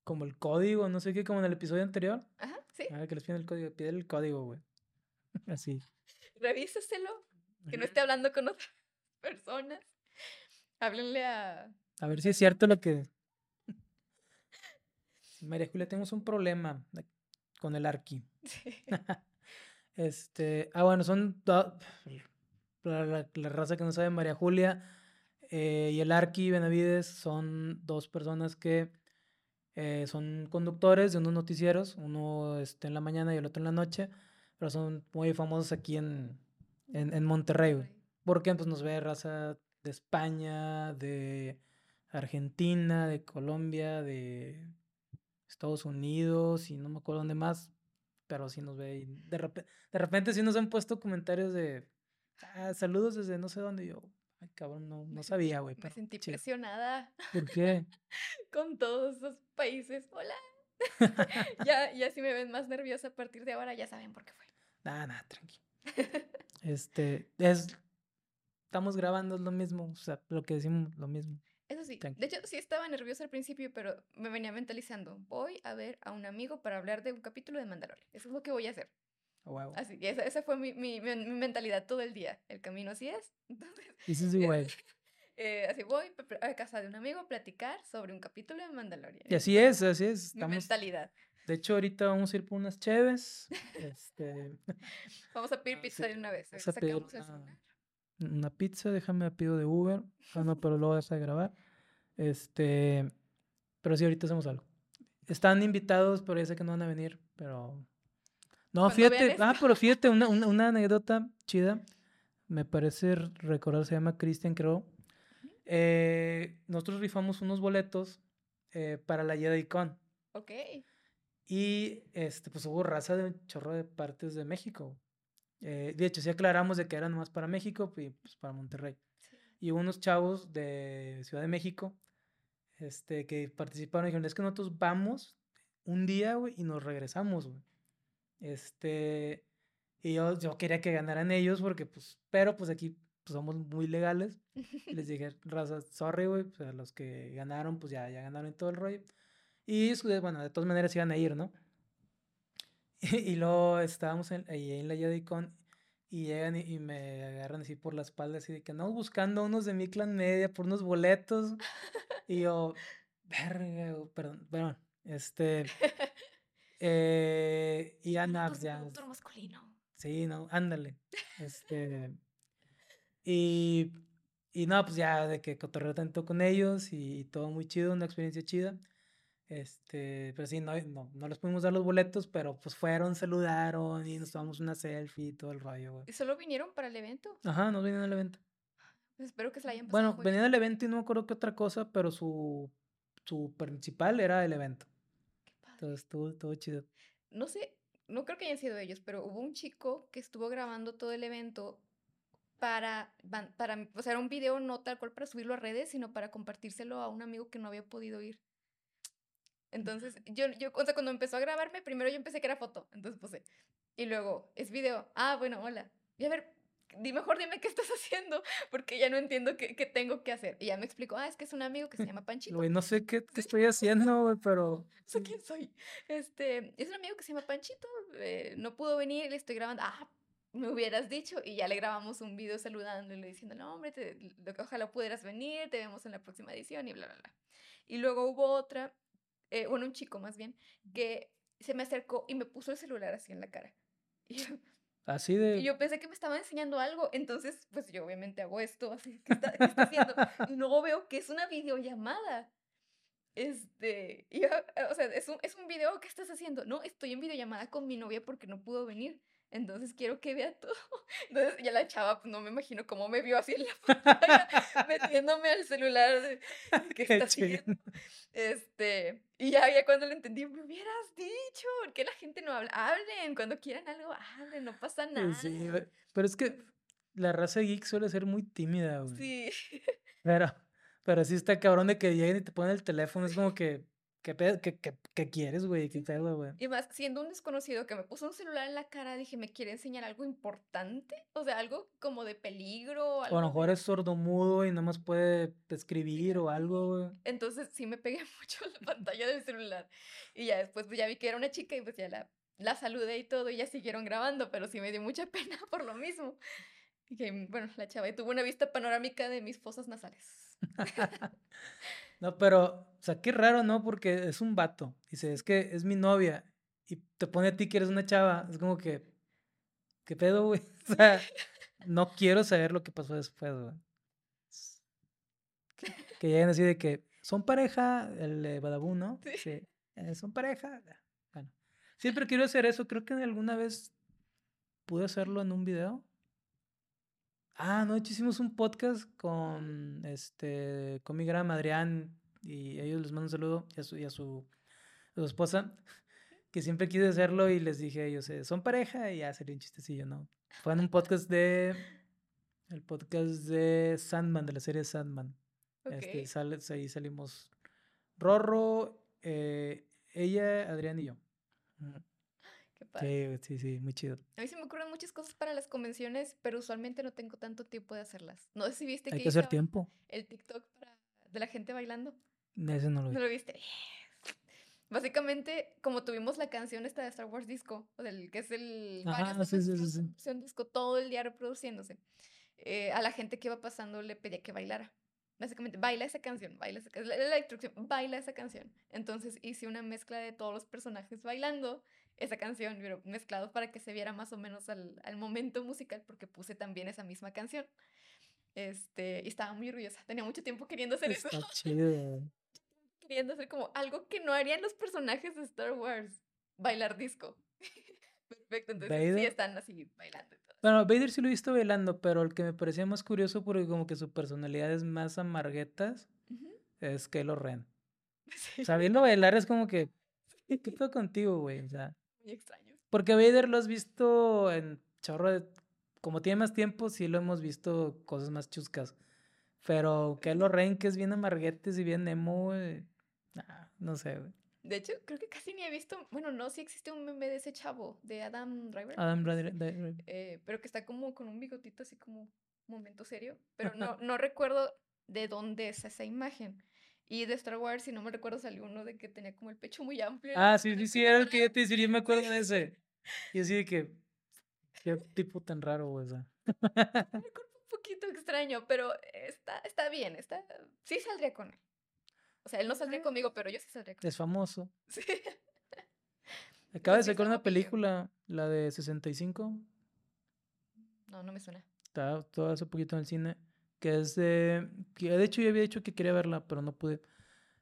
como el código, no sé qué, como en el episodio anterior. Ajá, sí. Ah, que les piden el código, pide el código, güey. Así. Revíseselo, que no esté hablando con otras personas. Háblenle a... A ver si es cierto lo que... María Julia, tenemos un problema con el Arqui. Sí. este, ah, bueno, son la, la, raza que no sabe, María Julia eh, y el Arqui Benavides son dos personas que eh, son conductores de unos noticieros, uno este, en la mañana y el otro en la noche, pero son muy famosos aquí en, en, Monterrey. Porque pues, nos ve raza de España, de Argentina, de Colombia, de Estados Unidos y no me acuerdo dónde más, pero sí nos ve. de, repente, de repente sí nos han puesto comentarios de ah, saludos desde no sé dónde. yo, Ay, cabrón, no, no sabía, güey. Me sentí presionada. ¿Por qué? Con todos esos países. Hola. ya, ya si me ven más nerviosa a partir de ahora, ya saben por qué fue. Nada, nada, tranqui. este, es, estamos grabando es lo mismo, o sea, lo que decimos, lo mismo. Eso sí, de hecho sí estaba nerviosa al principio, pero me venía mentalizando, voy a ver a un amigo para hablar de un capítulo de Mandalorian. Eso es lo que voy a hacer. Wow. Así, esa, esa fue mi, mi, mi, mentalidad todo el día. El camino así es. Entonces, This is the way. Eh, así voy a casa de un amigo a platicar sobre un capítulo de Mandalorian. Y así es, así es. Mi mentalidad. De hecho, ahorita vamos a ir por unas cheves. este... Vamos a pedir ah, pizza de una vez. Vamos a pedir una, pizza, déjame pido de Uber. Ah, no, pero luego deja de grabar. Este, pero sí, ahorita hacemos algo. Están invitados, pero ya sé que no van a venir, pero... No, fíjate, ah, pero fíjate, una, una, anécdota chida, me parece recordar, se llama Christian creo. Eh, nosotros rifamos unos boletos eh, para la JediCon. Ok. Y este, pues hubo raza de un chorro de partes de México. Eh, de hecho, sí aclaramos de que eran más para México y pues para Monterrey. Y hubo unos chavos de Ciudad de México este, que participaron y dijeron, es que nosotros vamos un día, güey, y nos regresamos, güey. Este, y yo, yo quería que ganaran ellos porque, pues, pero pues aquí pues, somos muy legales. les dije, raza, sorry, güey, pues a los que ganaron, pues ya, ya ganaron todo el rollo. Y, bueno, de todas maneras iban a ir, ¿no? y, luego estábamos en, ahí en la Yadicon y llegan y, me agarran así por la espalda, así de que andamos buscando unos de mi clan media por unos boletos. y yo, verga, perdón, perdón, este. Eh, y ya nada, pues ya. masculino. Sí, no, ándale. Este. y, y no, pues ya de que cotorreo tanto con ellos y todo muy chido, una experiencia chida. Este, pero sí, no, no, no les pudimos dar los boletos, pero pues fueron, saludaron y nos tomamos una selfie y todo el rollo, güey. ¿Y solo vinieron para el evento? Ajá, nos vinieron al evento. Pues espero que se la hayan pasado. Bueno, venían al evento y no me acuerdo qué otra cosa, pero su, su principal era el evento. Qué padre. Entonces, todo, todo chido. No sé, no creo que hayan sido ellos, pero hubo un chico que estuvo grabando todo el evento para, para, o sea, era un video no tal cual para subirlo a redes, sino para compartírselo a un amigo que no había podido ir. Entonces, yo, yo, o sea, cuando empezó a grabarme, primero yo empecé que era foto, entonces puse. Y luego, es video. Ah, bueno, hola. Y a ver, di, mejor dime qué estás haciendo, porque ya no entiendo qué, qué, tengo que hacer. Y ya me explicó, ah, es que es un amigo que se llama Panchito. Güey, no sé qué, te estoy haciendo, güey, pero... No sé quién soy. Este, es un amigo que se llama Panchito, eh, no pudo venir, le estoy grabando. Ah, me hubieras dicho y ya le grabamos un video saludándole, diciendo, no, hombre, te, ojalá pudieras venir, te vemos en la próxima edición y bla, bla, bla. Y luego hubo otra eh, bueno, un chico más bien, que se me acercó y me puso el celular así en la cara. Y así de... Y yo pensé que me estaba enseñando algo, entonces pues yo obviamente hago esto, así, ¿qué está, qué está haciendo? Y luego veo que es una videollamada. Este, y o sea, es un, es un video, ¿qué estás haciendo? No, estoy en videollamada con mi novia porque no pudo venir. Entonces quiero que vea todo. Entonces ya la chava, pues no me imagino cómo me vio así en la pantalla, metiéndome al celular. ¿Qué está haciendo? Este, y ya, ya cuando lo entendí, me hubieras dicho, porque la gente no habla? Hablen, cuando quieran algo, hablen, no pasa pues nada. Sí, pero es que la raza geek suele ser muy tímida, güey. Sí. Pero, pero sí está cabrón de que lleguen y te ponen el teléfono, es como que ¿Qué, qué, qué, qué quieres, güey? ¿Qué pedo, güey? Y más, siendo un desconocido que me puso un celular en la cara, dije, ¿me quiere enseñar algo importante? O sea, algo como de peligro. Algo o a lo mejor es sordomudo y nada más puede escribir o algo, güey. Entonces sí me pegué mucho la pantalla del celular. Y ya después, pues ya vi que era una chica y pues ya la, la saludé y todo y ya siguieron grabando, pero sí me dio mucha pena por lo mismo. Y que, bueno, la chava tuvo una vista panorámica de mis fosas nasales. No, pero, o sea, qué raro, ¿no? Porque es un vato. Dice, es que es mi novia. Y te pone a ti que eres una chava. Es como que, ¿qué pedo, güey? O sea, no quiero saber lo que pasó después, güey. Que, lleguen así de que son pareja, el Badabú, ¿no? Sí. Eh, son pareja. Bueno, siempre quiero hacer eso. Creo que alguna vez pude hacerlo en un video. Ah, no, hicimos un podcast con este con mi gran Adrián y ellos les mando un saludo y a su, y a su, esposa que siempre quise hacerlo y les dije a ellos, eh, son pareja y ya sería un chistecillo, ¿no? Fue en un podcast de el podcast de Sandman, de la serie Sandman. Este, sale, ahí salimos Rorro, eh, ella, Adrián y yo. Sí, sí, sí, muy chido. A mí se me ocurren muchas cosas para las convenciones, pero usualmente no tengo tanto tiempo de hacerlas. No sé si viste Hay que, que hacer tiempo. El TikTok de la gente bailando. Ese no lo vi. ¿No lo viste? Básicamente, como tuvimos la canción esta de Star Wars Disco, del, que es el... Ajá, sí, sí, sí, disco todo el día reproduciéndose. Eh, a la gente que iba pasando le pedía que bailara. Básicamente, baila esa canción, baila esa canción. La, instrucción, baila esa canción. Entonces hice una mezcla de todos los personajes bailando esa canción, pero mezclado para que se viera más o menos al, al momento musical, porque puse también esa misma canción. Este, y estaba muy orgullosa. Tenía mucho tiempo queriendo hacer Está eso. chido. queriendo hacer como algo que no harían los personajes de Star Wars. Bailar disco. Perfecto, entonces sí están así bailando. Bueno, Vader sí lo he visto bailando, pero el que me parecía más curioso porque como que su personalidad es más amarguetas Ujú. es Kylo Ren. Sí, O sea, verlo bailar es como que, ¿qué pedo contigo, güey? O sea, muy extraño. porque Vader lo has visto en chorro de... Como tiene más tiempo, sí lo hemos visto cosas más chuscas. Pero Kylo Ren, que es bien amarguetes y bien emo, güey, nah, no sé, güey. De hecho, creo que casi ni he visto. Bueno, no, sí existe un meme de ese chavo, de Adam Driver. Adam Driver- Driver. eh, pero que está como con un bigotito así como momento serio. Pero no, no recuerdo de dónde es esa imagen. Y de Star Wars, si no me recuerdo, salió uno de que tenía como el pecho muy amplio. Ah, sí, sí, sí, era el que yo te decía, yo me acuerdo de ese. Y así de que, qué tipo tan raro, güey. un poquito extraño, pero está, está bien, está... Sí saldría con él. O sea, él no saldría conmigo, pero yo sí saldría con él. Es famoso. Sí. Acaba de sacar una película, la de 65. No, no me suena. Está todo hace poquito en el cine. Que es de. Que de hecho, yo había dicho que quería verla, pero no pude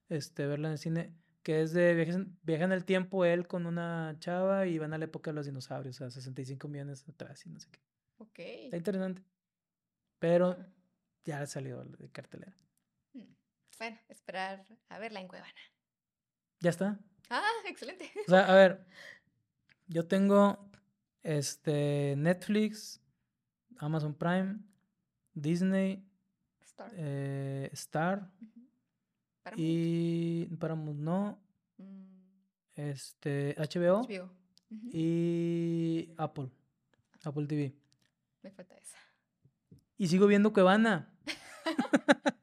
este, verla en el cine. Que es de viajes viaja en el tiempo él con una chava y van a la época de los dinosaurios, o sea, 65 millones atrás y no sé qué. Ok. Está interesante. Pero ya salió de cartelera. Mm. Bueno, esperar a verla en Cuevana. Ya está. Ah, excelente. O sea, a ver, yo tengo este Netflix, Amazon Prime, Disney, Star. eh, Star. Paramount. y Paramount no, Mm, este HBO HBO. Y Apple, Apple TV. Me falta esa. Y sigo viendo Cuevana.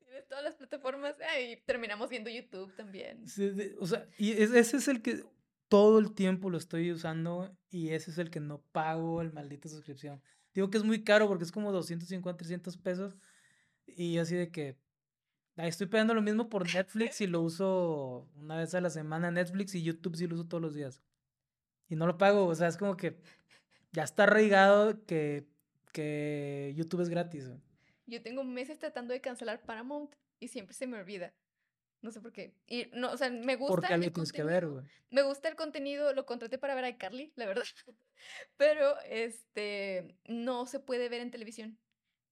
Tienes todas las plataformas. y terminamos viendo YouTube también. O sea, y es- ese es el que todo el tiempo lo estoy usando y ese es el que no pago el maldito suscripción. Digo que es muy caro porque es como 250, 300 pesos y así de que estoy pagando lo mismo por Netflix y lo uso una vez a la semana Netflix y YouTube sí lo uso todos los días. Y no lo pago, o sea, es como que ya está arraigado que, que YouTube es gratis. Yo tengo meses tratando de cancelar Paramount y siempre se me olvida. No sé por qué. Y no, o sea, me gusta Porque algo tienes que ver, güey. Me gusta el contenido, lo contraté para ver a Carly, la verdad. Pero este no se puede ver en televisión.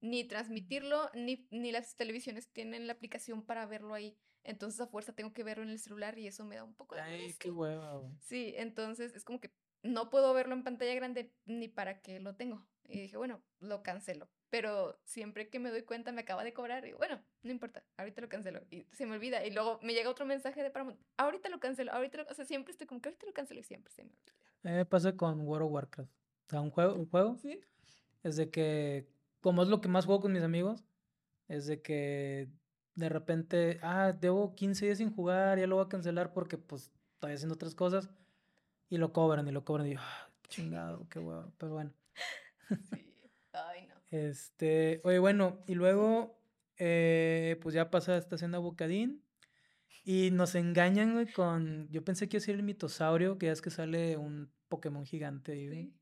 Ni transmitirlo, ni, ni las televisiones tienen la aplicación para verlo ahí. Entonces a fuerza tengo que verlo en el celular y eso me da un poco de Ay, qué hueva, güey. Sí, entonces es como que no puedo verlo en pantalla grande ni para qué lo tengo. Y dije, bueno, lo cancelo. Pero siempre que me doy cuenta me acaba de cobrar y bueno, no importa, ahorita lo cancelo. Y se me olvida. Y luego me llega otro mensaje de Paramount, ahorita lo cancelo, ahorita lo... O sea, siempre estoy como que ahorita lo cancelo y siempre se me olvida. A mí me pasa con World of Warcraft. O sea, un juego, un juego ¿Sí? es de que, como es lo que más juego con mis amigos, es de que de repente, ah, debo 15 días sin jugar, ya lo voy a cancelar porque pues estoy haciendo otras cosas y lo cobran y lo cobran y yo, ah, chingado, qué huevo, pero bueno. Sí. Este, oye, bueno, y luego, eh, pues ya pasa esta escena Bocadín y nos engañan, güey, con, yo pensé que iba a ser el mitosaurio, que ya es que sale un Pokémon gigante ahí, güey. Sí.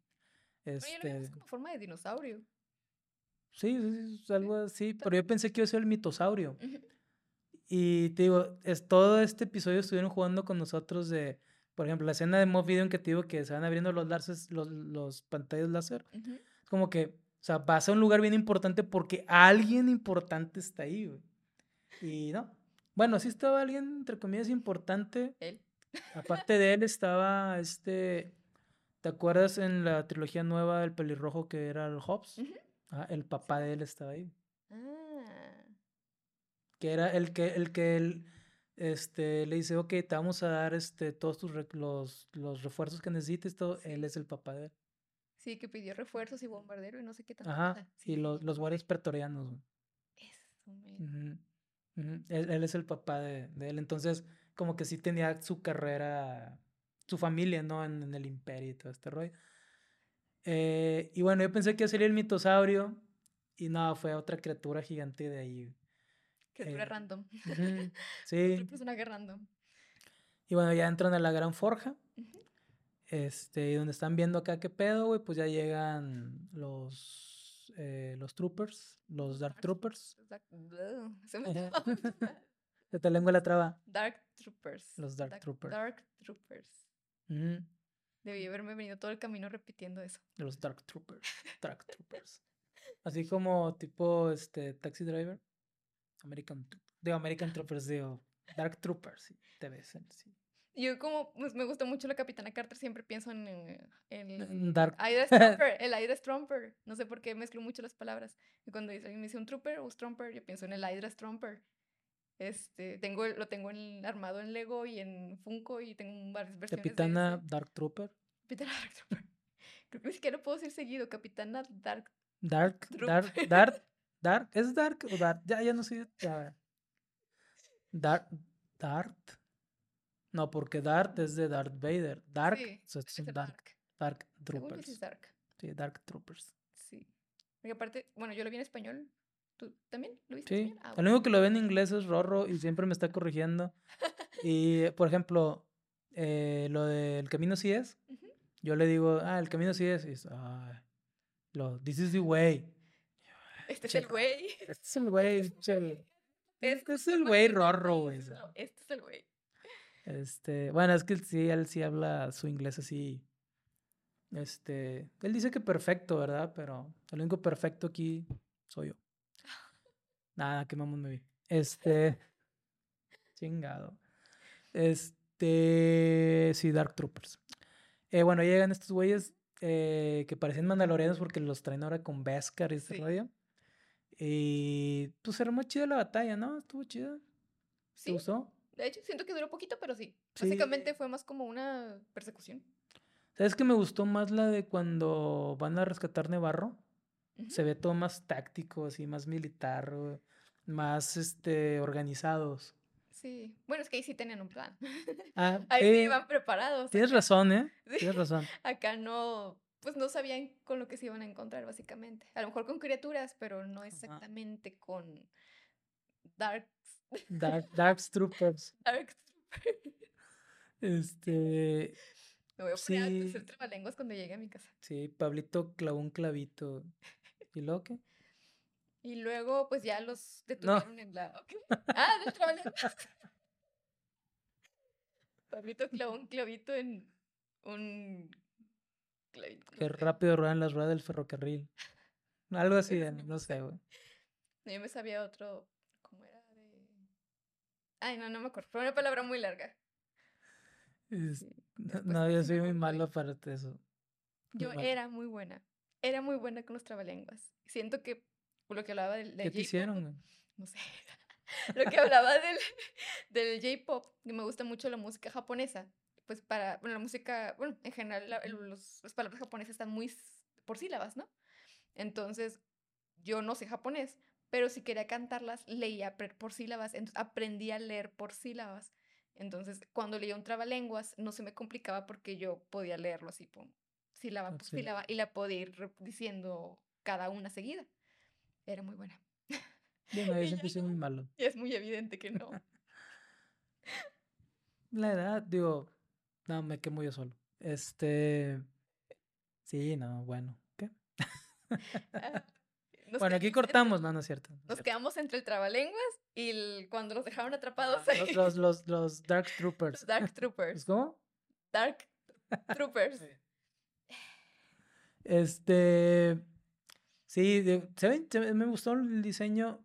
Pero ya lo vimos Este, como forma de dinosaurio. Sí, sí, sí, es algo así, pero yo pensé que iba a ser el mitosaurio. Y te digo, es, todo este episodio estuvieron jugando con nosotros de, por ejemplo, la escena de Mob Video en que te digo que se van abriendo los, láseres- los, los pantallas láser. Es como que, o sea, vas a un lugar bien importante porque alguien importante está ahí, güey. Y no. Bueno, sí estaba alguien, entre comillas, importante. Él. Aparte de él estaba este, ¿te acuerdas en la trilogía nueva del pelirrojo que era el Hobbs? Ah, el papá de él estaba ahí. Ah. que era el que el que él este le dice, ok, te vamos a dar este todos tus los, los refuerzos que necesites, todo, él es el papá de él. Sí, que pidió refuerzos y bombardero y no sé qué tanta Ajá, cosa. y Sí, los, sí, los sí. guardias pretorianos. Eso, ujú, Él, él es el papá de, de él, entonces como que sí tenía su carrera, su familia, ¿no? En, en el imperio y todo este rollo. Eh, y bueno, yo pensé que sería el mitosaurio y no, fue otra criatura gigante de ahí. Criatura eh, random. sí. Otro personaje random. Y bueno, ya entran a la gran forja. Este, y donde están viendo acá qué pedo, güey, pues ya llegan los, eh, los troopers, los Dark Troopers. Se me Se te lengua la traba. Dark Troopers. Los Dark, Troopers. Dark Troopers. Debí haberme venido todo el camino repitiendo eso. Los Dark Troopers. Dark Troopers. Así como tipo este Taxi Driver. American Digo American Troopers, digo Dark Troopers, sí, te ves, sí. Yo como pues, me gusta mucho la Capitana Carter, siempre pienso en, en Dark. Ida Strumper, el Ida Strumper. No sé por qué mezclo mucho las palabras. Y cuando dice, me dice un trooper o Strumper, yo pienso en el Ida Strumper. Este, tengo, lo tengo en, armado en Lego y en Funko y tengo varias versiones Capitana Dark Trooper. Capitana Dark Trooper. Creo que ni siquiera puedo decir seguido. Capitana Dark Dark, Dark, Dark, Dark, ¿es Dark o Dark? Ya, ya no sé. Dark, Dark. No, porque Darth es de Darth Vader. Dark, sí, es Dark. Dark, Troopers. Dark. Sí, Dark Troopers. Sí. Porque aparte, bueno, yo lo vi en español. ¿Tú también lo viste sí. Ah, el único que lo ve en inglés es Rorro y siempre me está corrigiendo. y, por ejemplo, eh, lo del camino sí es. Yo le digo, ah, el camino sí es. Y es ah, lo, this is the way. Este es el güey. Este es el güey. Este, este es el güey Rorro, güey. Este es el güey. Este, bueno, es que sí, él sí habla su inglés así. Este, él dice que perfecto, ¿verdad? Pero el único perfecto aquí soy yo. Nada, qué mamón me vi. Este, chingado. Este, sí, Dark Troopers. Eh, bueno, llegan estos güeyes eh, que parecen mandalorianos porque los traen ahora con Beskar y ese rollo. Y pues se armó chida la batalla, ¿no? Estuvo chida. ¿Te gustó? De hecho, siento que duró poquito, pero sí. Básicamente fue más como una persecución. ¿Sabes que me gustó más la de cuando van a rescatar Nevarro? Se ve todo más táctico, así, más militar, más este, organizados. Sí. Bueno, es que ahí sí tenían un plan. Ah, ahí sí iban preparados. Tienes razón, ¿eh? Tienes razón. Acá no, pues no sabían con lo que se iban a encontrar, básicamente. A lo mejor con criaturas, pero no exactamente con Dark Dark, Troopers. Dark Troopers. Este. Me voy a poner a hacer trabalenguas cuando llegue a mi casa. Sí, Pablito clavó un clavito. ¿Y luego qué? Y luego, pues ya los detuvieron en la. Ah, del trabalenguas. Pablito clavó un clavito en un. Clavito, Qué rápido ruedan las ruedas del ferrocarril. Algo así, no sé, güey. Yo me sabía otro Ay, no, no me acuerdo. Fue una palabra muy larga. no, yo soy muy malo para eso. Yo era muy buena. Era muy buena con los trabalenguas. Siento que lo que hablaba del, ¿Qué te hicieron? No sé. lo que hablaba del, del J-pop, que me gusta mucho la música japonesa. Pues para, bueno, la música, bueno, en general los, las palabras japonesas están muy por sílabas, ¿no? Entonces, yo no sé japonés, pero si quería cantarlas, leía por sílabas, entonces aprendí a leer por sílabas. Entonces, cuando leía un trabalenguas, no se me complicaba porque yo podía leerlo así, por sílaba por sílaba, y la podía ir diciendo cada una seguida. Era muy buena. Muy malo. Y es muy evidente que no. La edad, digo, no, me quemo yo solo. Este, sí, no, bueno, ¿qué? Bueno, aquí cortamos, no, no es cierto. nos quedamos entre el trabalenguas y cuando los dejaron atrapados. Ah, los, los, los, Dark Troopers. Dark Troopers. ¿Cómo? Dark Troopers. Este. Sí, se me gustó el diseño.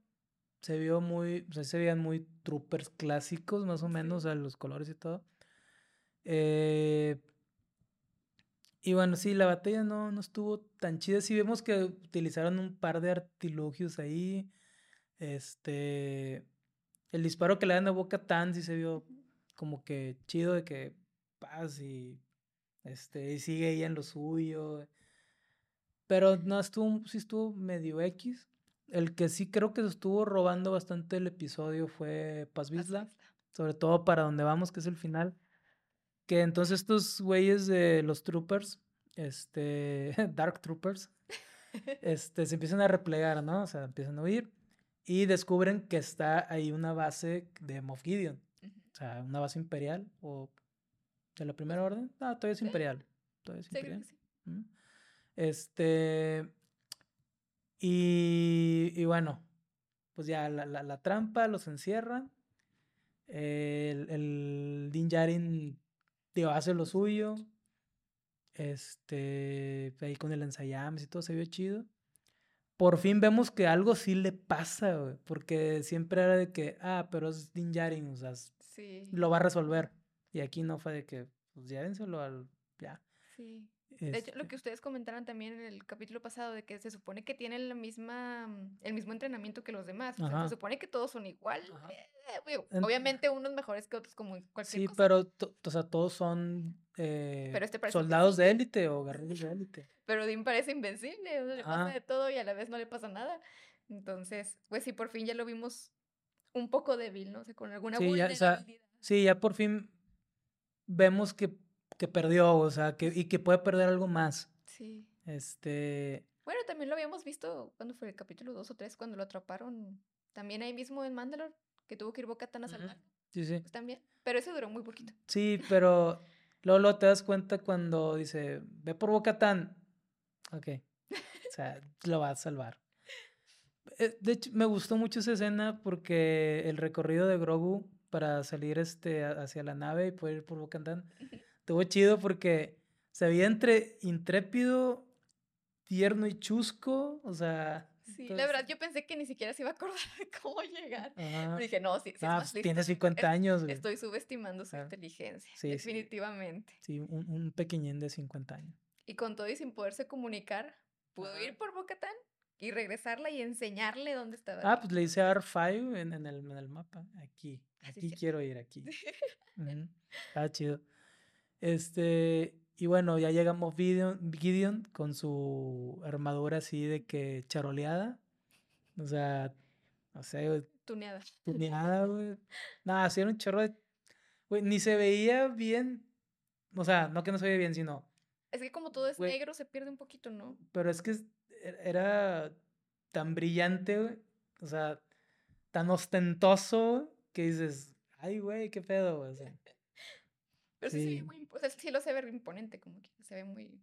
Se vio muy. O sea, se veían muy troopers clásicos, más o menos, o sea, los colores y todo. Eh, y bueno, sí, la batalla no, no estuvo tan chida. Sí vemos que utilizaron un par de artilugios ahí. Este. El disparo que le dan a Boca Tan sí se vio como que chido de que paz y. Este. Y sigue ella en lo suyo. Pero no estuvo. Sí estuvo medio X. El que sí creo que se estuvo robando bastante el episodio fue Paz Vizla. Sobre todo para donde vamos, que es el final. Que entonces estos güeyes de los troopers, este, Dark Troopers, este, se empiezan a replegar, ¿no? O sea, empiezan a huir. Y descubren que está ahí una base de Moff Gideon. O sea, una base imperial o de la primera orden. Ah, todavía es imperial. Todavía es imperial. Este. Y, y, bueno, pues ya la, la, trampa los encierra. El, el Din Djarin hace lo suyo. Este, ahí con el ensayames y todo se vio chido. Por fin vemos que algo sí le pasa, güey, porque siempre era de que, ah, pero es Din Djarin, o sea, lo va a resolver. Y aquí no fue de que, pues llévenselo al, ya. Sí. De hecho, lo este que ustedes comentaron también en el capítulo pasado, de que se supone que tienen la misma, el mismo entrenamiento que los demás. O sea, se supone que todos son igual. Eh, obviamente unos mejores que otros, como cualquier sí, pero, o sea, todos son eh, este soldados de élite o guerreros de élite. Pero Dean parece invencible, o sea, le pasa de todo y a la vez no le pasa nada. Entonces, pues sí, por fin ya lo vimos un poco débil, ¿no? O sea, con alguna sí, ya, o sea, sí, ya por fin vemos que que perdió, o sea, que, y que puede perder algo más. Sí. Este. Bueno, también lo habíamos visto cuando fue el capítulo 2 o 3, cuando lo atraparon también ahí mismo en Mandalore, que tuvo que ir Bocatan a salvar. Sí, sí. Pues también. Pero ese duró muy poquito. Sí, pero luego, te das cuenta cuando dice, ve por Bocatan. Ok. O sea, lo va a salvar. Eh, de hecho, me gustó mucho esa escena porque el recorrido de Grogu para salir este, hacia la nave y poder ir por Bocatan Estuvo chido porque se veía entre intrépido, tierno y chusco, o sea... Sí, la verdad yo pensé que ni siquiera se iba a acordar de cómo llegar. dije, no, sí, sí ah, pues tiene 50 años. Estoy subestimando su inteligencia, definitivamente. Sí, un, un, pequeñín de 50 años. Y con todo y sin poderse comunicar, pudo ir por Bocatán y regresarla y enseñarle dónde estaba. Ah, pues le hice R5 en, en, el, en el mapa. Aquí, ah, aquí quiero ir, aquí. Está chido. Este, y bueno, ya llegamos Gideon, Gideon con su armadura así de que charoleada. O sea, no sé. Tuneada. Tuneada, güey. Nada, así era un chorro de. Güey, ni se veía bien. O sea, no que no se veía bien, sino. Es que como todo es negro, se pierde un poquito, ¿no? Pero es que e, era tan brillante, güey. O sea, tan ostentoso, que dices, ay, güey, qué pedo, güey. O sea, pero sí, sí, muy, o sea, sí lo se ve imponente, como que se ve muy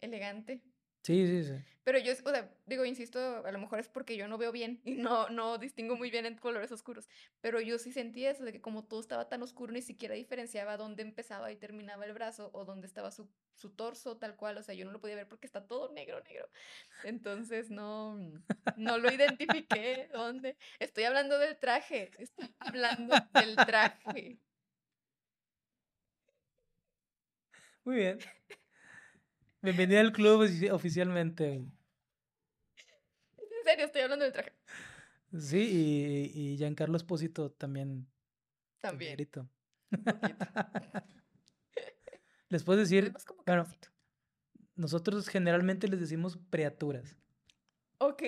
elegante. Sí, sí, sí. Pero yo, o sea, digo, insisto, a lo mejor es porque yo no veo bien y no, no distingo muy bien en colores oscuros. Pero yo sí sentí eso, de que como todo estaba tan oscuro, ni siquiera diferenciaba dónde empezaba y terminaba el brazo o dónde estaba su, su torso, tal cual. O sea, yo no lo podía ver porque está todo negro, negro. Entonces no, no lo identifiqué dónde. Estoy hablando del traje, estoy hablando del traje. Muy bien. Bienvenida al club oficialmente. En serio, estoy hablando del traje. Sí, y, y Giancarlo Esposito también. También. les puedo decir, bueno, nosotros generalmente les decimos preaturas. Ok.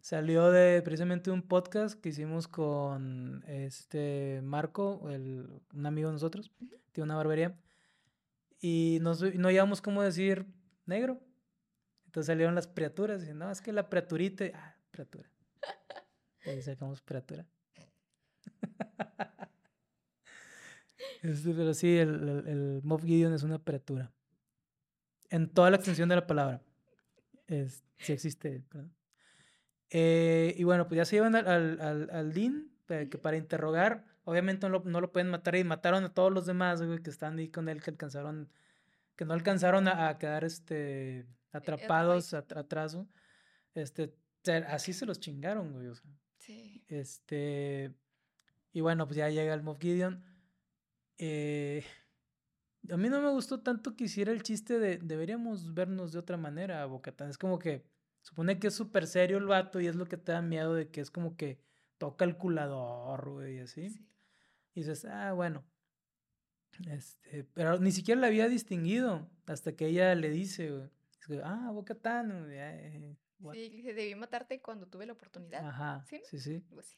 Salió de precisamente un podcast que hicimos con este Marco, el, un amigo de nosotros, tiene una barbería y no, no llevamos cómo decir negro. Entonces salieron las criaturas y no, es que la preaturita, ah, preatura. Ahí sacamos preatura. Este, pero sí, el, el, el Gideon es una preatura. En toda la extensión de la palabra. Es, sí existe, eh, y bueno, pues ya se llevan al, al, al, Dean, eh, para interrogar Obviamente no lo, no lo pueden matar y mataron a todos los demás, güey, que están ahí con él, que alcanzaron, que no alcanzaron a, quedar este, e, atrapados atrás. Este, así se los chingaron, güey, o sea. Sí. Este, y bueno, pues ya llega el Moff Gideon. Eh, a mí no me gustó tanto que hiciera el chiste de deberíamos vernos de otra manera, Bocatán. Es como que supone que es súper serio el vato y es lo que te da miedo de que es como que toca el culador, güey, así. Sí. Y dices, ah, bueno. Este, pero ni siquiera la había distinguido hasta que ella le dice, ah, Boca Tan. Eh, sí, dice, debí matarte cuando tuve la oportunidad. Ajá. Sí, sí. Pues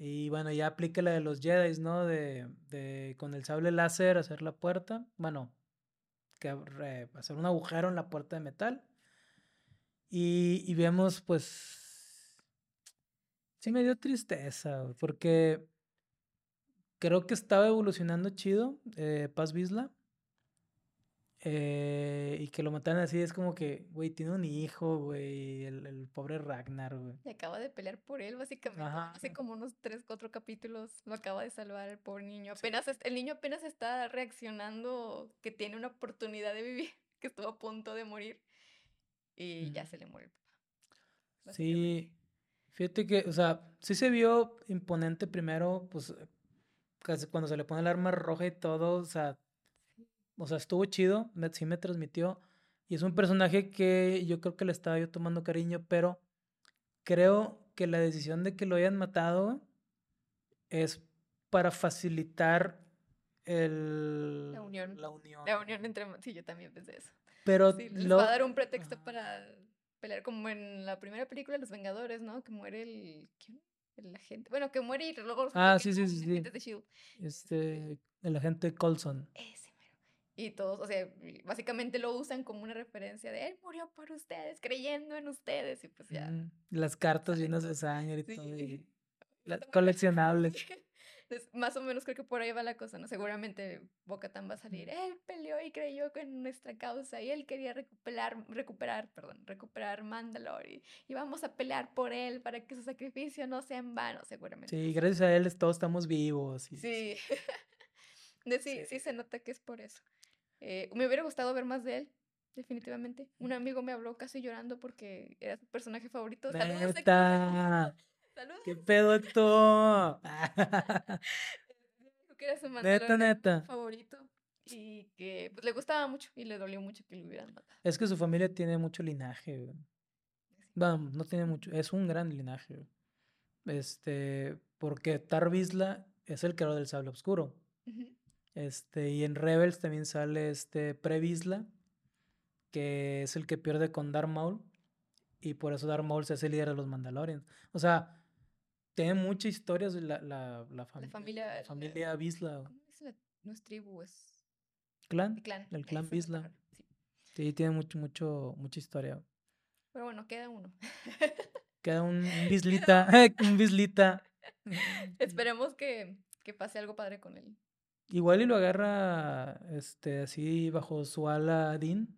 y bueno, ya aplica la de los Jedi, ¿no? De, de con el sable láser hacer la puerta. Bueno, que hacer un agujero en la puerta de metal. Y, y vemos, pues, Sí me dio tristeza, porque creo que estaba evolucionando chido eh, Paz Vizla. Eh, y que lo mataran así es como que, güey, tiene un hijo, güey, el, pobre Ragnar, güey. Y acaba de pelear por él, básicamente. Hace como unos 3, 4 capítulos lo acaba de salvar el pobre niño. Apenas, el niño apenas está reaccionando que tiene una oportunidad de vivir, que estuvo a punto de morir. Y ya se le muere el papá. Sí, fíjate que, o sea, sí se vio imponente primero, pues, cuando se le pone el arma roja y todo, o sea, o sea, estuvo chido, me, sí me transmitió. Y es un personaje que yo creo que le estaba yo tomando cariño, pero creo que la decisión de que lo hayan matado es para facilitar el, la unión. La unión. La unión entre... Sí, yo también pensé eso. Pero les va a dar un pretexto para pelear como en la primera película Los Vengadores, ¿no? Que muere el... ¿Quién? El agente. Bueno, que muere y luego... Ah, sí, sí, sí. sí. Este, el agente Colson. Ese y todos, o sea, básicamente lo usan como una referencia de él murió por ustedes, creyendo en ustedes. Y pues ya. las cartas llenas de sangre y todo. Y las coleccionables. más o menos creo que por ahí va la cosa, ¿no? Seguramente Bocatan va a salir. Él peleó y creyó en nuestra causa y él quería recuperar, recuperar, perdón, recuperar Mandalore y, vamos a pelear por él para que su sacrificio no sea en vano, seguramente. Sí, gracias a él todos estamos vivos. Sí. sí, sí, se nota que es por eso. Eh, me hubiera gustado ver más de él, definitivamente. Un amigo me habló casi llorando porque era su personaje favorito. ¡Saludos! ¡Saludos! ¿Qué pedo esto? que era su neta, neta. favorito y que pues, le gustaba mucho y le dolió mucho que lo hubieran matado. Es que su familia tiene mucho linaje. Vamos, no tiene mucho, es un gran linaje. Este, porque Tarvisla es el creador del sable oscuro. Este, y en Rebels también sale este Previsla, que es el que pierde con Darth Maul. Y por eso Darth Maul se hace líder de los Mandalorians. O sea, tiene muchas historias la, la, la, familia, la familia Visla. ¿Cómo es la, no es tribu, es... ¿Clan? El clan. El clan Visla. Sí. tiene mucho, mucho, mucha historia. Pero bueno, queda uno. queda un, un Bislita. un Bislita. Esperemos que, que pase algo padre con él. Igual y lo agarra este así bajo su ala Dean.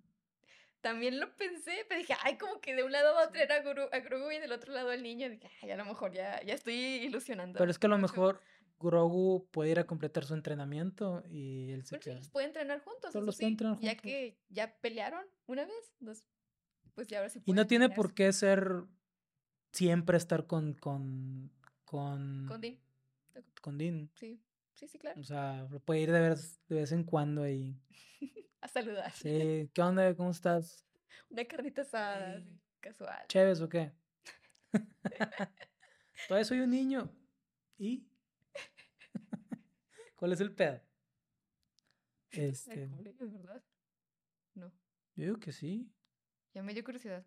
También lo pensé, pero dije, ay, como que de un lado va a traer a, Grogu y del otro lado al niño. Dije, ay, a lo mejor ya, ya estoy ilusionando. Pero es que a lo mejor Grogu puede ir a completar su entrenamiento y él se queda. los puede entrenar juntos. Todos los sí, entrenar juntos. Ya que ya pelearon una vez, pues ya ahora sí Y no tiene por qué ser siempre estar con con con con Dean. Con Dean. Sí. Sí, sí, claro. O sea, puede ir de vez, de vez en cuando ahí. a saludar. Sí, ¿qué onda? ¿Cómo estás? Una carnita asada, casual. ¿Chéves o qué? Todavía soy un niño. ¿Y? ¿Cuál es el pedo? Este. ¿Es verdad? No. Yo digo que sí. Ya me dio curiosidad.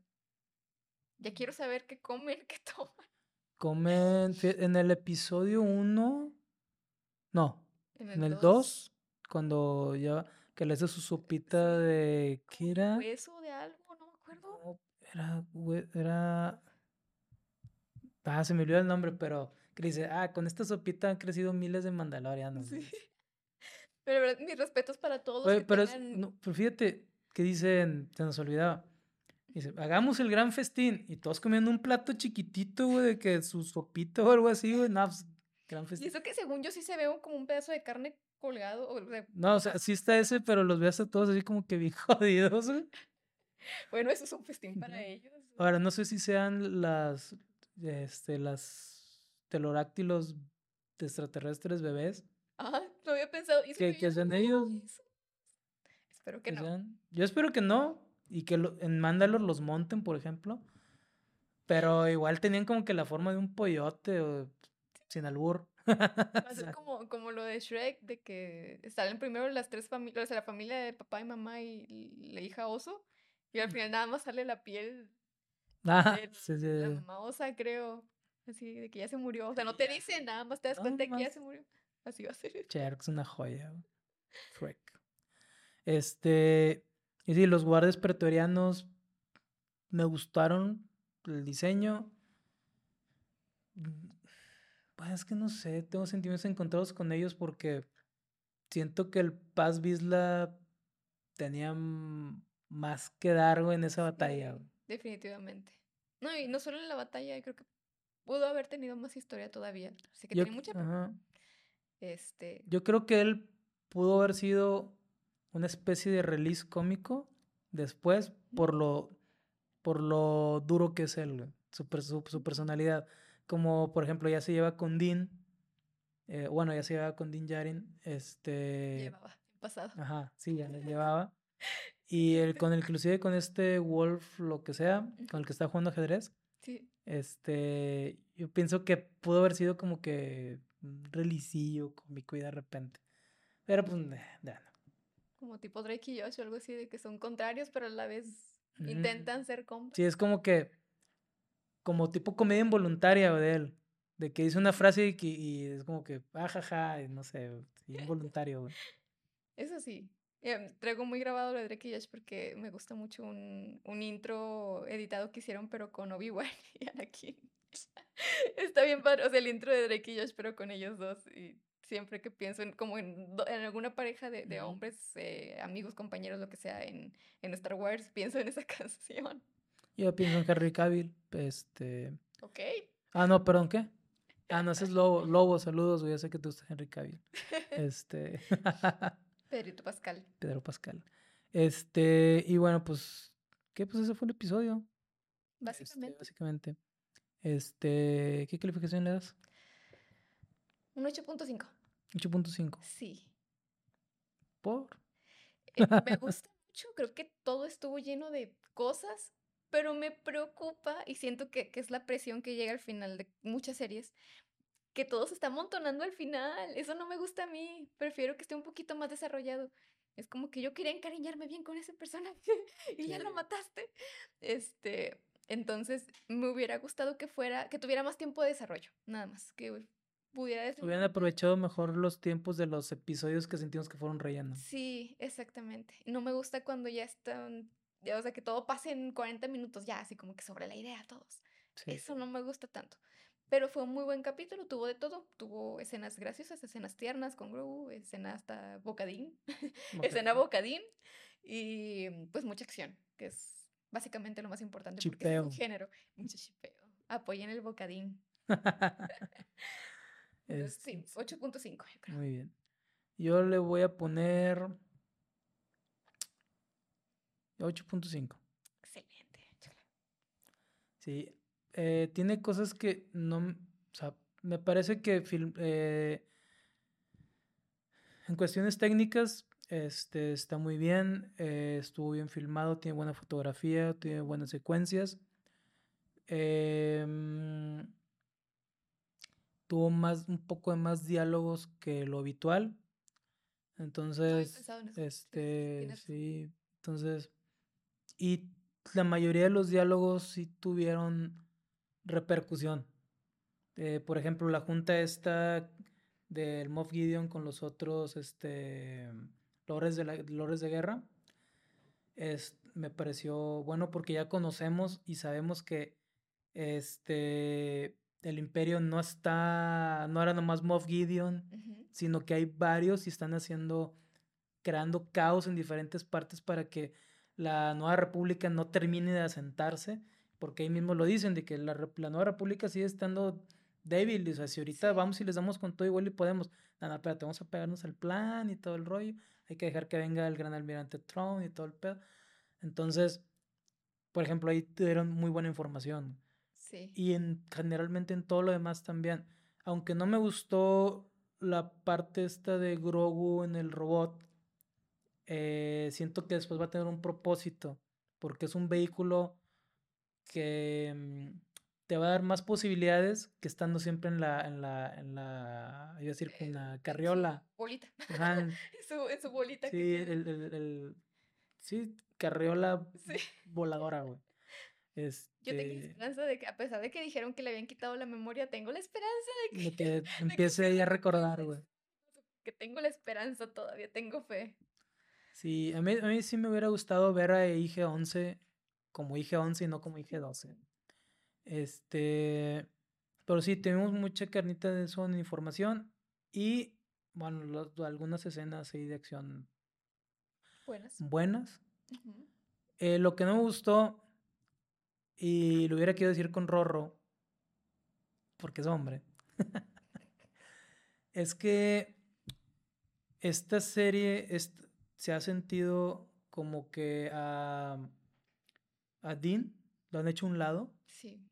Ya quiero saber qué comen, qué toman. Comen. En el episodio 1 no, en el 2, cuando ya que le hace su sopita de. ¿Qué era? ¿Hueso de algo? No me acuerdo. era. Era. Ah, se me olvidó el nombre, pero que dice, ah, con esta sopita han crecido miles de mandalorianos. Sí. Pero mis respetos para todos. pero, no, pero fíjate que dicen, se nos olvidaba. Dice, hagamos el gran festín. Y todos comiendo un plato chiquitito, güey, de que su sopita o algo así, güey. No, pues, y eso que según yo sí se ve como un pedazo de carne colgado. O No, o sea, sí está ese, pero los ves a todos así como que bien jodidos. Bueno, eso es un festín para ellos. Ahora, no sé si sean las, este, las teloráctilos extraterrestres bebés. Ah, lo había pensado. que, que sean ellos. Espero que, no. Yo espero que no. Y que en Mandalor los monten, por ejemplo. Pero igual tenían como que la forma de un pollote o sin albur. Va a ser como, como lo de Shrek, de que salen primero las tres familias, o sea, la familia de papá y mamá y la hija oso, y al final nada más sale la piel ah, de la mamá osa, creo. Así, de que ya se murió. O sea, no te dicen, nada más te das cuenta de que ya se murió. Así va a ser. Shrek es una joya. Shrek. Este. Y sí, los guardias pretorianos me gustaron el diseño. Pues es que no sé, tengo sentimientos encontrados con ellos porque siento que el Paz Vizla tenía más que dar en esa batalla. Definitivamente. No, y no solo en la batalla, creo que pudo haber tenido más historia todavía. Así que tiene mucha. Este. Yo creo que él pudo haber sido una especie de release cómico después por lo, por lo duro que es él, su, su, personalidad. Como por ejemplo ya se lleva con Dean, eh, bueno, ya se llevaba con Dean Jarin, este... Llevaba, pasado. Ajá, sí, ya le llevaba. Y el, con el, inclusive con este Wolf, lo que sea, con el que está jugando ajedrez. Sí. Este, yo pienso que pudo haber sido como que un relicillo cómico y de repente. Pero pues, ya no como tipo Drake y Josh o algo así, de que son contrarios, pero a la vez intentan ser compas. Sí, es como que, como tipo comedia involuntaria de él, de que dice una frase y, es como que, ajaja, ah, no sé, involuntario, güey. Eso sí. Em, traigo muy grabado lo de Drake y Josh porque me gusta mucho un, un intro editado que hicieron, pero con Obi-Wan y Anakin. Está bien padre, o sea, el intro de Drake y Josh, pero con ellos dos. Y siempre que pienso en como en, en alguna pareja de, de hombres, eh, amigos, compañeros, lo que sea, en, en, Star Wars, pienso en esa canción. Yo pienso en Henry Cavill, este... Ok. Ah, no, perdón, ¿qué? Ah, no, ese es Lobo. Lobo, saludos, güey, ya sé que tú estás Henry Cavill. Este... Pedrito Pascal. Pedro Pascal. Este, y bueno, pues, ¿qué? Pues ese fue el episodio. Este, básicamente. básicamente. Este, ¿qué calificación le das? Un 8.5. 8.5. Sí. ¿Por? Eh, me gusta mucho, creo que todo estuvo lleno de cosas, pero me preocupa y siento que, que, es la presión que llega al final de muchas series, que todo se está amontonando al final. Eso no me gusta a mí. Prefiero que esté un poquito más desarrollado. Es como que yo quería encariñarme bien con ese personaje y ya lo mataste. Este, entonces me hubiera gustado que fuera, que tuviera más tiempo de desarrollo, nada más, que pudiera Hubieran aprovechado mejor los tiempos de los episodios que sentimos que fueron rellenos. Sí, exactamente. No me gusta cuando ya están, o sea, que todo pase en 40 minutos ya, así como que sobre la idea todos. Eso no me gusta tanto. Pero fue un muy buen capítulo, tuvo de todo. Tuvo escenas graciosas, escenas tiernas con Grogu, escena hasta bocadín, escena bocadín y pues mucha acción, que es básicamente lo más importante porque es un género. Mucho chipeo. Apoyen el bocadín. sí, 8.5. Muy bien. Yo le voy a poner 8.5. Excelente. Sí, eh, tiene cosas que no, o sea, me parece que eh, en cuestiones técnicas este, está muy bien, eh, estuvo bien filmado, tiene buena fotografía, tiene buenas secuencias. Eh, tuvo más, un poco de más diálogos que lo habitual. Entonces, este, sí, entonces, y la mayoría de los diálogos sí tuvieron repercusión. Eh, por ejemplo, la junta esta del Moff Gideon con los otros, este, lores de, la, lores de guerra, es, me pareció bueno porque ya conocemos y sabemos que, este, el imperio no está, no era nomás Moff Gideon, sino que hay varios y están haciendo, creando caos en diferentes partes para que la nueva república no termine de asentarse, porque ahí mismo lo dicen, de que la, nueva república sigue estando débil, o sea, si ahorita vamos y les damos con todo igual y podemos, nada, espérate, vamos a pegarnos al plan y todo el rollo, hay que dejar que venga el gran almirante Throne y todo el pedo. Entonces, por ejemplo, ahí tuvieron muy buena información. Y en, generalmente en todo lo demás también. Aunque no me gustó la parte esta de Grogu en el robot, eh, siento que después va a tener un propósito, porque es un vehículo que mm, te va a dar más posibilidades que estando siempre en la, en la, en la, iba a decir, en la carriola. bolita. en, su, bolita. Sí, el, el, el, sí, carriola voladora, güey. Yo tengo la este esperanza de que, a pesar de que dijeron que le habían quitado la memoria, tengo la esperanza de que, que empiece a recordar, güey. Que tengo la esperanza todavía, tengo fe. Sí, a mí, a mí sí me hubiera gustado ver a IG-11 como IG-11 y no como IG-12. Este. Pero sí, tenemos mucha carnita de eso en información y, bueno, algunas escenas ahí de acción buenas. buenas. Eh, lo que no me gustó, y lo hubiera querido decir con Rorro, porque es hombre, es que esta serie se ha sentido como que a, a Dean lo han hecho a un lado. Sí.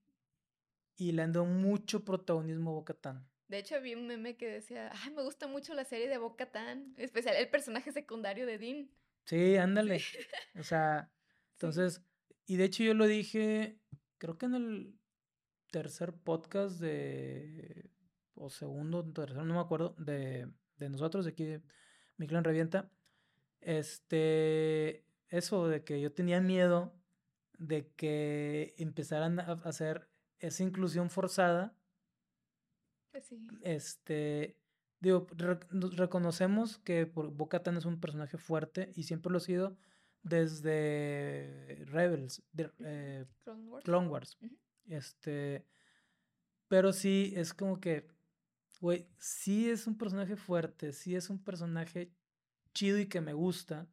Y le han dado mucho protagonismo a Bocatán. De hecho, vi un meme que decía, ay, me gusta mucho la serie de Bocatán, especial el personaje secundario de Dean. Sí, ándale. o sea, entonces, y de hecho yo lo dije, creo que en el tercer podcast de, o segundo, tercero, no me acuerdo, de, de nosotros, de aquí de Mi Clan Revienta, este, eso de que yo tenía miedo de que empezaran a hacer esa inclusión forzada. Pues sí. Este, digo, reconocemos que Bocatan es un personaje fuerte y siempre lo ha sido desde Rebels, de, eh, Clone Wars. Este, pero sí es como que, güey, sí es un personaje fuerte, sí es un personaje chido y que me gusta,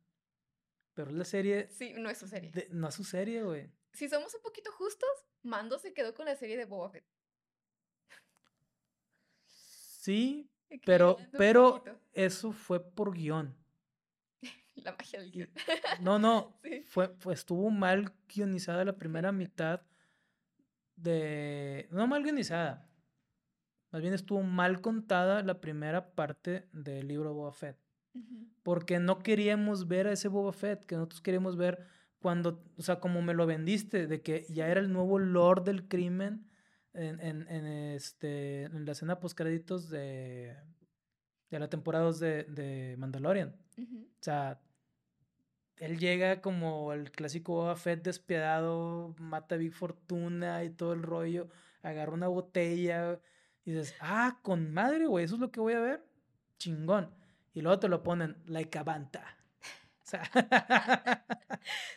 pero la serie... Sí, no es su serie. no es su serie, güey. Si somos un poquito justos, Mando se quedó con la serie de Boba Fett. Sí, pero, pero eso fue por guion. La magia del guion. No, no, fue, fue, estuvo mal guionizada la primera mitad de... No mal guionizada. Más bien estuvo mal contada la primera parte del libro Boba Fett. Porque no queríamos ver a ese Boba Fett, que nosotros queríamos ver cuando, o sea, como me lo vendiste, de que ya era el nuevo Lord del crimen en, en, en este, en la escena post créditos de, de la temporada de, de Mandalorian. O sea, él llega como el clásico Boba Fett despiadado, mata a Big Fortuna y todo el rollo, agarra una botella y dices, ah, con madre, güey, eso es lo que voy a ver. Chingón. Y luego te lo ponen, like a banta. O sea.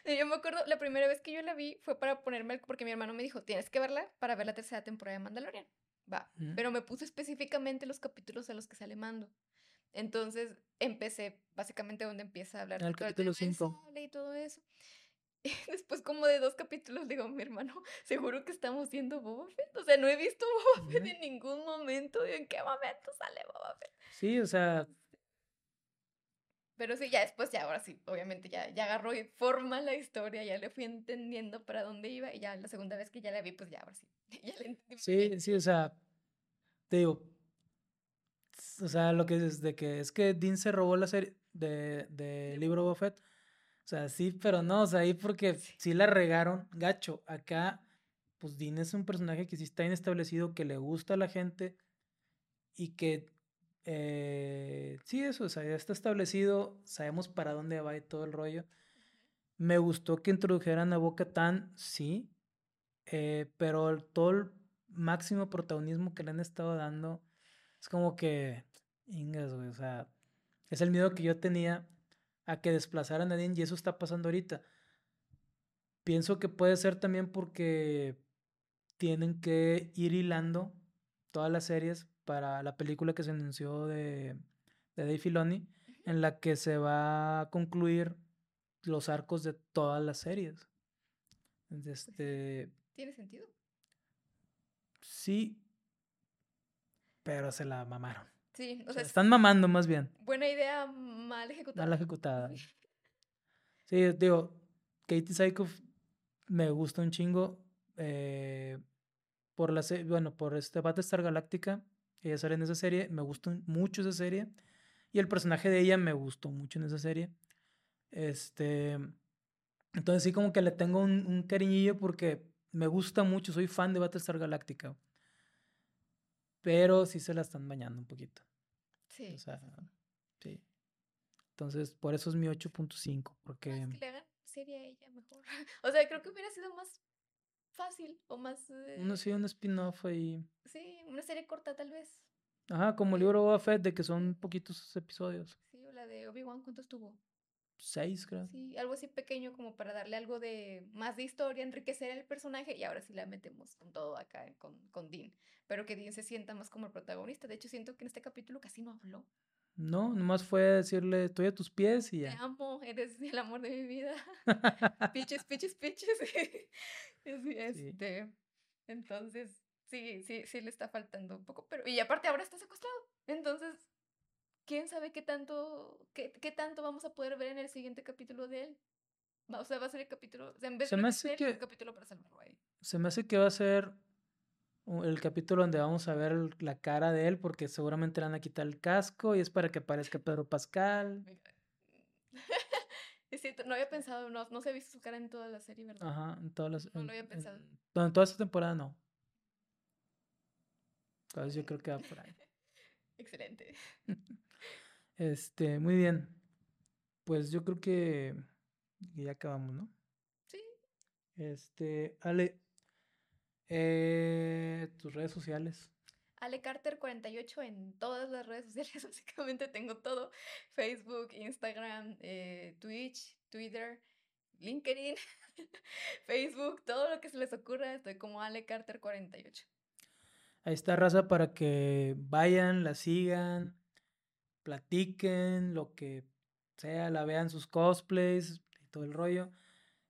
yo me acuerdo, la primera vez que yo la vi fue para ponerme, porque mi hermano me dijo, tienes que verla para ver la tercera temporada de Mandalorian. Va. Pero me puso específicamente los capítulos a los que sale Mando. Entonces empecé básicamente donde empieza a hablar el capítulo 5 y todo eso. Y después como de dos capítulos digo, mi hermano, seguro que estamos viendo Boba Fett. O sea, no he visto Boba Fett en ningún momento. ¿En qué momento sale Boba Fett? Sí, o sea, pero sí, ya después, ya ahora sí, obviamente ya, ya agarró y forma la historia, ya le fui entendiendo para dónde iba y ya la segunda vez que ya la vi, pues ya ahora sí, ya le entendí. Sí, sí, o sea, te digo, o sea, lo que es de que es que Dean se robó la serie de, de libro Buffett, o sea, sí, pero no, o sea, ahí porque sí la regaron, gacho, acá, pues Dean es un personaje que sí está establecido, que le gusta a la gente y que eh, sí, eso, o sea, ya está establecido, sabemos para dónde va y todo el rollo. Me gustó que introdujeran a Boca Tan, sí, eh, pero todo el máximo protagonismo que le han estado dando es como que, ingas, güey, o sea, es el miedo que yo tenía a que desplazaran a Dean y eso está pasando ahorita. Pienso que puede ser también porque tienen que ir hilando todas las series para la película que se anunció de, de Dave Filoni, en la que se va a concluir los arcos de todas las series. Este, ¿Tiene sentido? Sí, pero se la mamaron. Sí, o, sea, están mamando más bien. Buena idea, mal ejecutada. Mal ejecutada. Sí, digo, Katie Saikoff me gusta un chingo. Eh, por la bueno, por este Battlestar Galáctica ella sale en esa serie, me gustó mucho esa serie. Y el personaje de ella me gustó mucho en esa serie. Este. Entonces sí, como que le tengo un, cariñillo porque me gusta mucho, soy fan de Battlestar Galactica. Pero sí se la están bañando un poquito. Sí. O sea, sí. Entonces, por eso es mi 8.5, porque... que le hagan serie a ella mejor. O sea, creo que hubiera sido más fácil o más... Eh... Uno sí, un spin-off ahí. Sí, una serie corta tal vez. Ajá, como el libro Boba Fett, de que son poquitos episodios. Sí, o la de Obi-Wan, ¿cuántos tuvo? seis, creo. Sí, algo así pequeño como para darle algo de más de historia, enriquecer el personaje y ahora sí la metemos con todo acá, con, con Dean. Pero que Dean se sienta más como el protagonista. De hecho, siento que en este capítulo casi no habló. No, nomás fue decirle, estoy a tus pies y ya. Te amo, eres el amor de mi vida. piches, piches, piches. este, Entonces, sí, sí, sí le está faltando un poco. Pero, y aparte ahora está secuestrado. Entonces, quién sabe qué tanto, qué, qué tanto vamos a poder ver en el siguiente capítulo de él. O sea, va a ser el capítulo. en vez se de me hace que, el capítulo para salvarlo ahí. Se me hace que va a ser el capítulo donde vamos a ver la cara de él, porque seguramente le van a quitar el casco y es para que aparezca Pedro Pascal. es cierto, no había pensado, no, no se ha visto su cara en toda la serie, ¿verdad? Ajá, en todas las. No lo había pensado. En, en toda esta temporada no. Entonces yo creo que va por ahí. Excelente. Este, muy bien. Pues yo creo que, ya acabamos, ¿no? Sí. Este, Ale, eh, tus redes sociales. Ale Carter 48 en todas las redes sociales, básicamente tengo todo. Facebook, Instagram, eh, Twitch, Twitter, LinkedIn, Facebook, todo lo que se les ocurra, estoy como Ale Carter 48. Ahí está raza para que vayan, la sigan, platiquen, lo que sea, la vean sus cosplays y todo el rollo.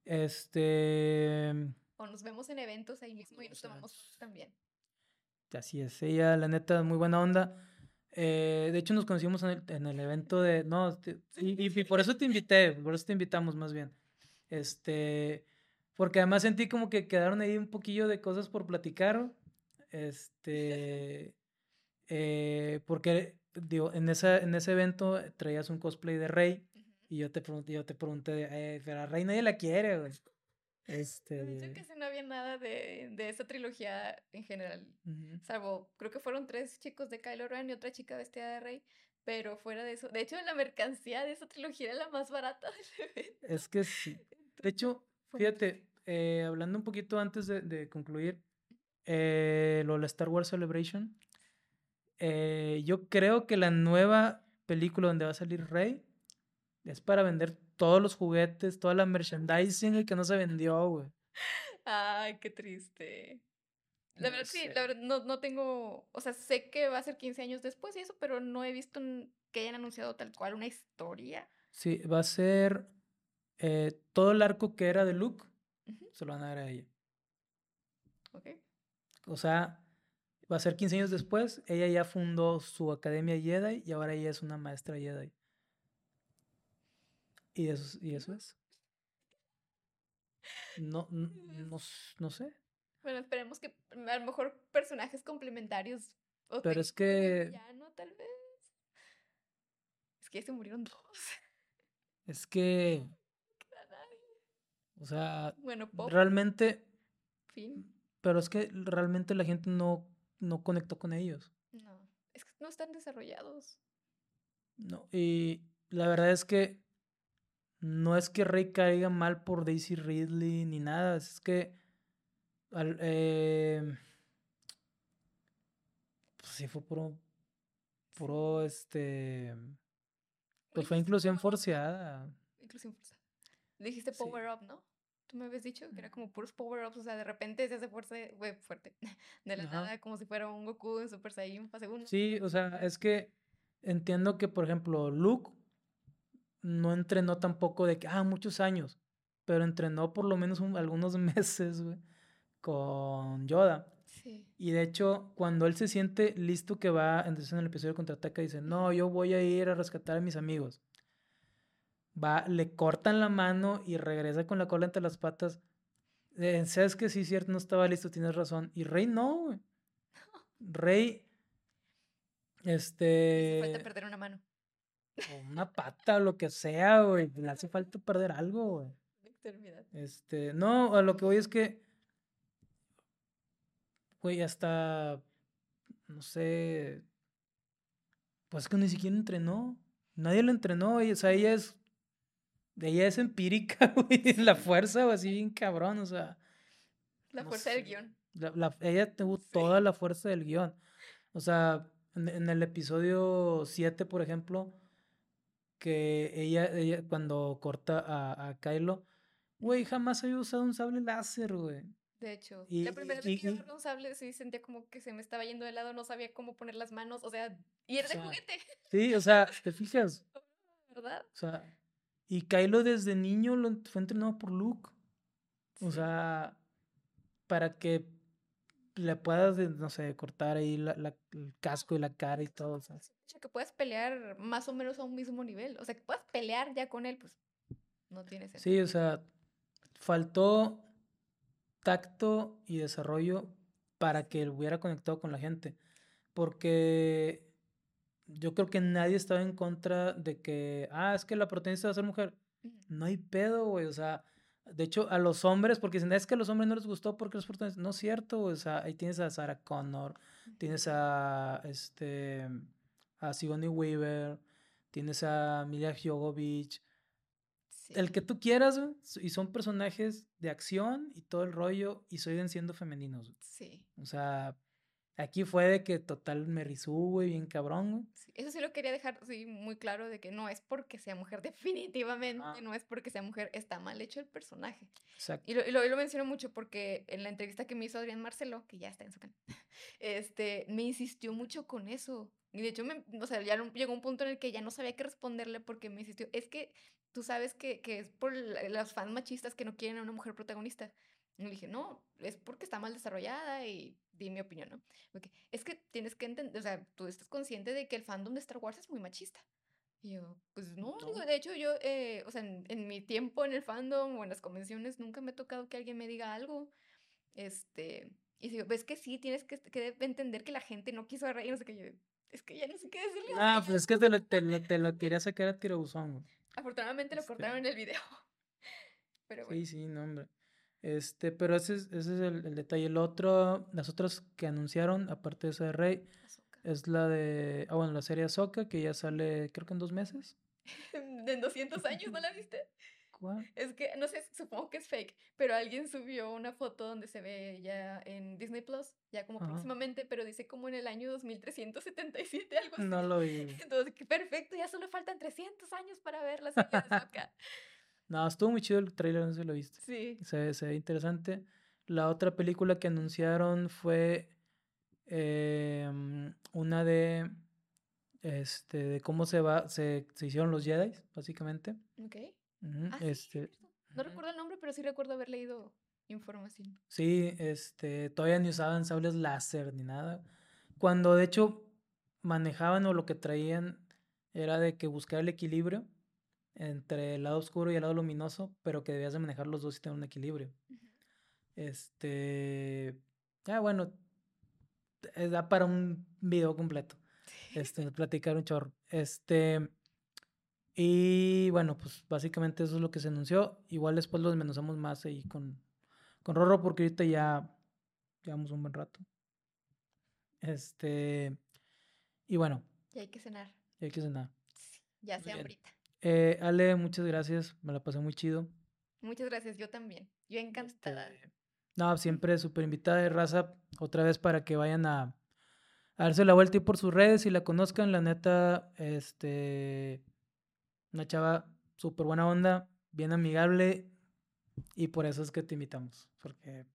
Este. O nos vemos en eventos ahí mismo y nos tomamos también. Así es, ella, la neta, muy buena onda. Eh, de hecho, nos conocimos en el, en el evento de. No, y, y, por eso te invité, por eso te invitamos más bien. Este. Porque además sentí como que quedaron ahí un poquillo de cosas por platicar. Este. Eh, porque digo, en, esa, en ese evento traías un cosplay de Rey y yo te pregunté, yo te pregunté, eh, pero a Rey nadie la quiere, güey. Este... Yo que no había nada de, de esa trilogía en general, salvo, creo que fueron tres chicos de Kylo Ren y otra chica vestida de Rey, pero fuera de eso, de hecho la mercancía de esa trilogía era la más barata del evento. Es que sí. De hecho, fíjate, eh, hablando un poquito antes de, de concluir, eh, lo de la Star Wars Celebration, eh, yo creo que la nueva película donde va a salir Rey es para vender todos los juguetes, toda la merchandising que no se vendió, güey. Ay, qué triste. La verdad, sí, la verdad, no, no tengo, o sea, sé que va a ser 15 años después y eso, pero no he visto que hayan anunciado tal cual una historia. Sí, va a ser eh, todo el arco que era de Luke, se lo van a dar a ella. Ok. O sea, va a ser 15 años después, ella ya fundó su academia Jedi y ahora ella es una maestra Jedi. Y eso, y eso es. No, no, no, sé. Bueno, esperemos que a lo mejor personajes complementarios. Pero es que. Ya no, tal vez. Es que ya se murieron todos. Es que. O sea. Bueno, Realmente. Fin. Pero es que realmente la gente no no conectó con ellos. No, es que no están desarrollados. No, y la verdad es que no es que Rey caiga mal por Daisy Ridley ni nada, es que eh, pues sí fue puro, puro este, pues fue inclusión forzada. Inclusión forzada. Dijiste power up, ¿no? tú me habías dicho que era como puros power-ups, o sea, de repente se hace fuerza, güey, fuerte, de la nada, como si fuera un Goku en Super Saiyan fase 1. Sí, o sea, es que entiendo que, por ejemplo, Luke no entrenó tampoco de que, ah, muchos años, pero entrenó por lo menos algunos meses, güey, con Yoda. Sí. Y de hecho, cuando él se siente listo que va, entonces en el episodio de Contraataca dice, no, yo voy a ir a rescatar a mis amigos va, le cortan la mano y regresa con la cola entre las patas. Eh, Sabes que sí, cierto, no estaba listo, tienes razón. Y Rey no, güey. Rey, este... Falta perder una mano. O una pata, o lo que sea, güey. Le hace falta perder algo, güey. Este, no, a lo que voy es que, güey, hasta, no sé, pues que ni siquiera entrenó. Nadie lo entrenó, o sea, ella es ella es empírica, güey. La fuerza, o así bien cabrón, o sea. La fuerza del guion. ella tuvo toda la fuerza del guion. O sea, en, el episodio 7, por ejemplo, que ella, ella cuando corta a, a Kylo, güey, jamás había usado un sable láser, güey. De hecho, la primera vez que yo agarré un sable sí sentía como que se me estaba yendo de lado, no sabía cómo poner las manos, o sea, y era de juguete. Sí, o sea, ¿te fijas? ¿Verdad? O sea, y Kylo desde niño lo fue entrenado por Luke. O sea, para que le puedas, no sé, cortar ahí la, el casco y la cara y todo. O sea. Que puedas pelear más o menos a un mismo nivel. O sea, que puedas pelear ya con él, pues no tiene sentido. Sí, o sea, faltó tacto y desarrollo para que él hubiera conectado con la gente. Porque yo creo que nadie estaba en contra de que, ah, es que la protagonista va a ser mujer. No hay pedo, güey. O sea, de hecho, a los hombres, porque dicen, es que a los hombres no les gustó porque los protagonistas. No es cierto, O sea, ahí tienes a Sarah Connor, tienes a, este, a Sigourney Weaver, tienes a Mila Jovovich, el que tú quieras, y son personajes de acción y todo el rollo, y siguen siendo femeninos. Sí. O sea, aquí fue de que total me risú, güey, bien cabrón, güey. eso sí lo quería dejar sí, muy claro, de que no es porque sea mujer, definitivamente, no es porque sea mujer, está mal hecho el personaje. Exacto. Y lo, y lo, menciono mucho porque en la entrevista que me hizo Adrián Marcelo, que ya está en su canal, este, me insistió mucho con eso. Y de hecho, me, o sea, ya llegó un punto en el que ya no sabía qué responderle porque me insistió. Es que tú sabes que, que es por las fans machistas que no quieren a una mujer protagonista. Y le dije, no, es porque está mal desarrollada y di mi opinión, ¿no? Porque es que tienes que entender, o sea, tú estás consciente de que el fandom de Star Wars es muy machista. Y yo, pues no, de hecho yo, eh, o sea, en, mi tiempo en el fandom o en las convenciones nunca me ha tocado que alguien me diga algo. Este, y digo, ves que sí, tienes que, que entender que la gente no quiso reír, no sé qué, yo, es que ya no sé qué decirle. Ah, pues es que te lo, te, lo quería sacar a tirabuzón. Afortunadamente lo cortaron en el video. Pero bueno. Sí, sí, no, hombre. Este, pero ese es, ese es el, detalle. El otro, las otras que anunciaron, aparte de esa de Rey, es la de, ah, bueno, la serie Ahsoka, que ya sale, creo que en dos meses. ¿En 200 años no la viste? Es que, no sé, supongo que es fake, pero alguien subió una foto donde se ve ya en Disney Plus, ya como próximamente, pero dice como en el año 2377, algo así. No lo vi. Entonces, perfecto, ya solo faltan 300 años para ver la serie de no, estuvo muy chido el trailer, no sé si lo viste. Sí. Se, se ve interesante. La otra película que anunciaron fue em, una de este de cómo se va se, se hicieron los Jedi básicamente Ok. Ah, este, no recuerdo el nombre, pero sí recuerdo haber leído información. Sí, este, todavía ni usaban sables láser ni nada. Cuando de hecho manejaban o lo que traían era de que buscar el equilibrio entre el lado oscuro y el lado luminoso, pero que debías de manejar los dos y tener un equilibrio. Este, ya bueno, eh, da para un video completo. Este, platicar un chorro. Este, y bueno, pues básicamente eso es lo que se anunció. Igual después lo desmenuzamos más ahí con, con Rorro porque ahorita ya llevamos un buen rato. Este, y bueno. Ya hay que cenar. Ya hay que cenar. ya sea ahorita. Eh, Ale, muchas gracias. Me la pasé muy chido. Muchas gracias, yo también. Yo encantada. Este, no, siempre súper invitada de raza. Otra vez para que vayan a, a darse la vuelta y por sus redes y la conozcan. La neta, este una chava súper buena onda, bien amigable y por eso es que te invitamos, porque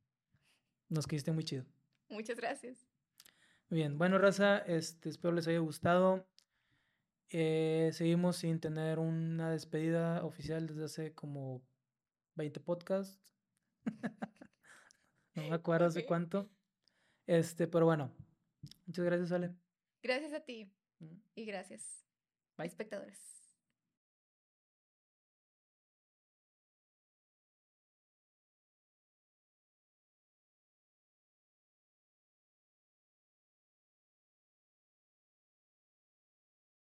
nos quisiste muy chido. Muchas gracias. Muy bien, bueno, raza, este, espero les haya gustado. Eh, seguimos sin tener una despedida oficial desde hace como 20 podcasts. no me acuerdo hace cuánto. Este, pero bueno, muchas gracias, Ale. Gracias a ti. Y gracias, Bye. espectadores.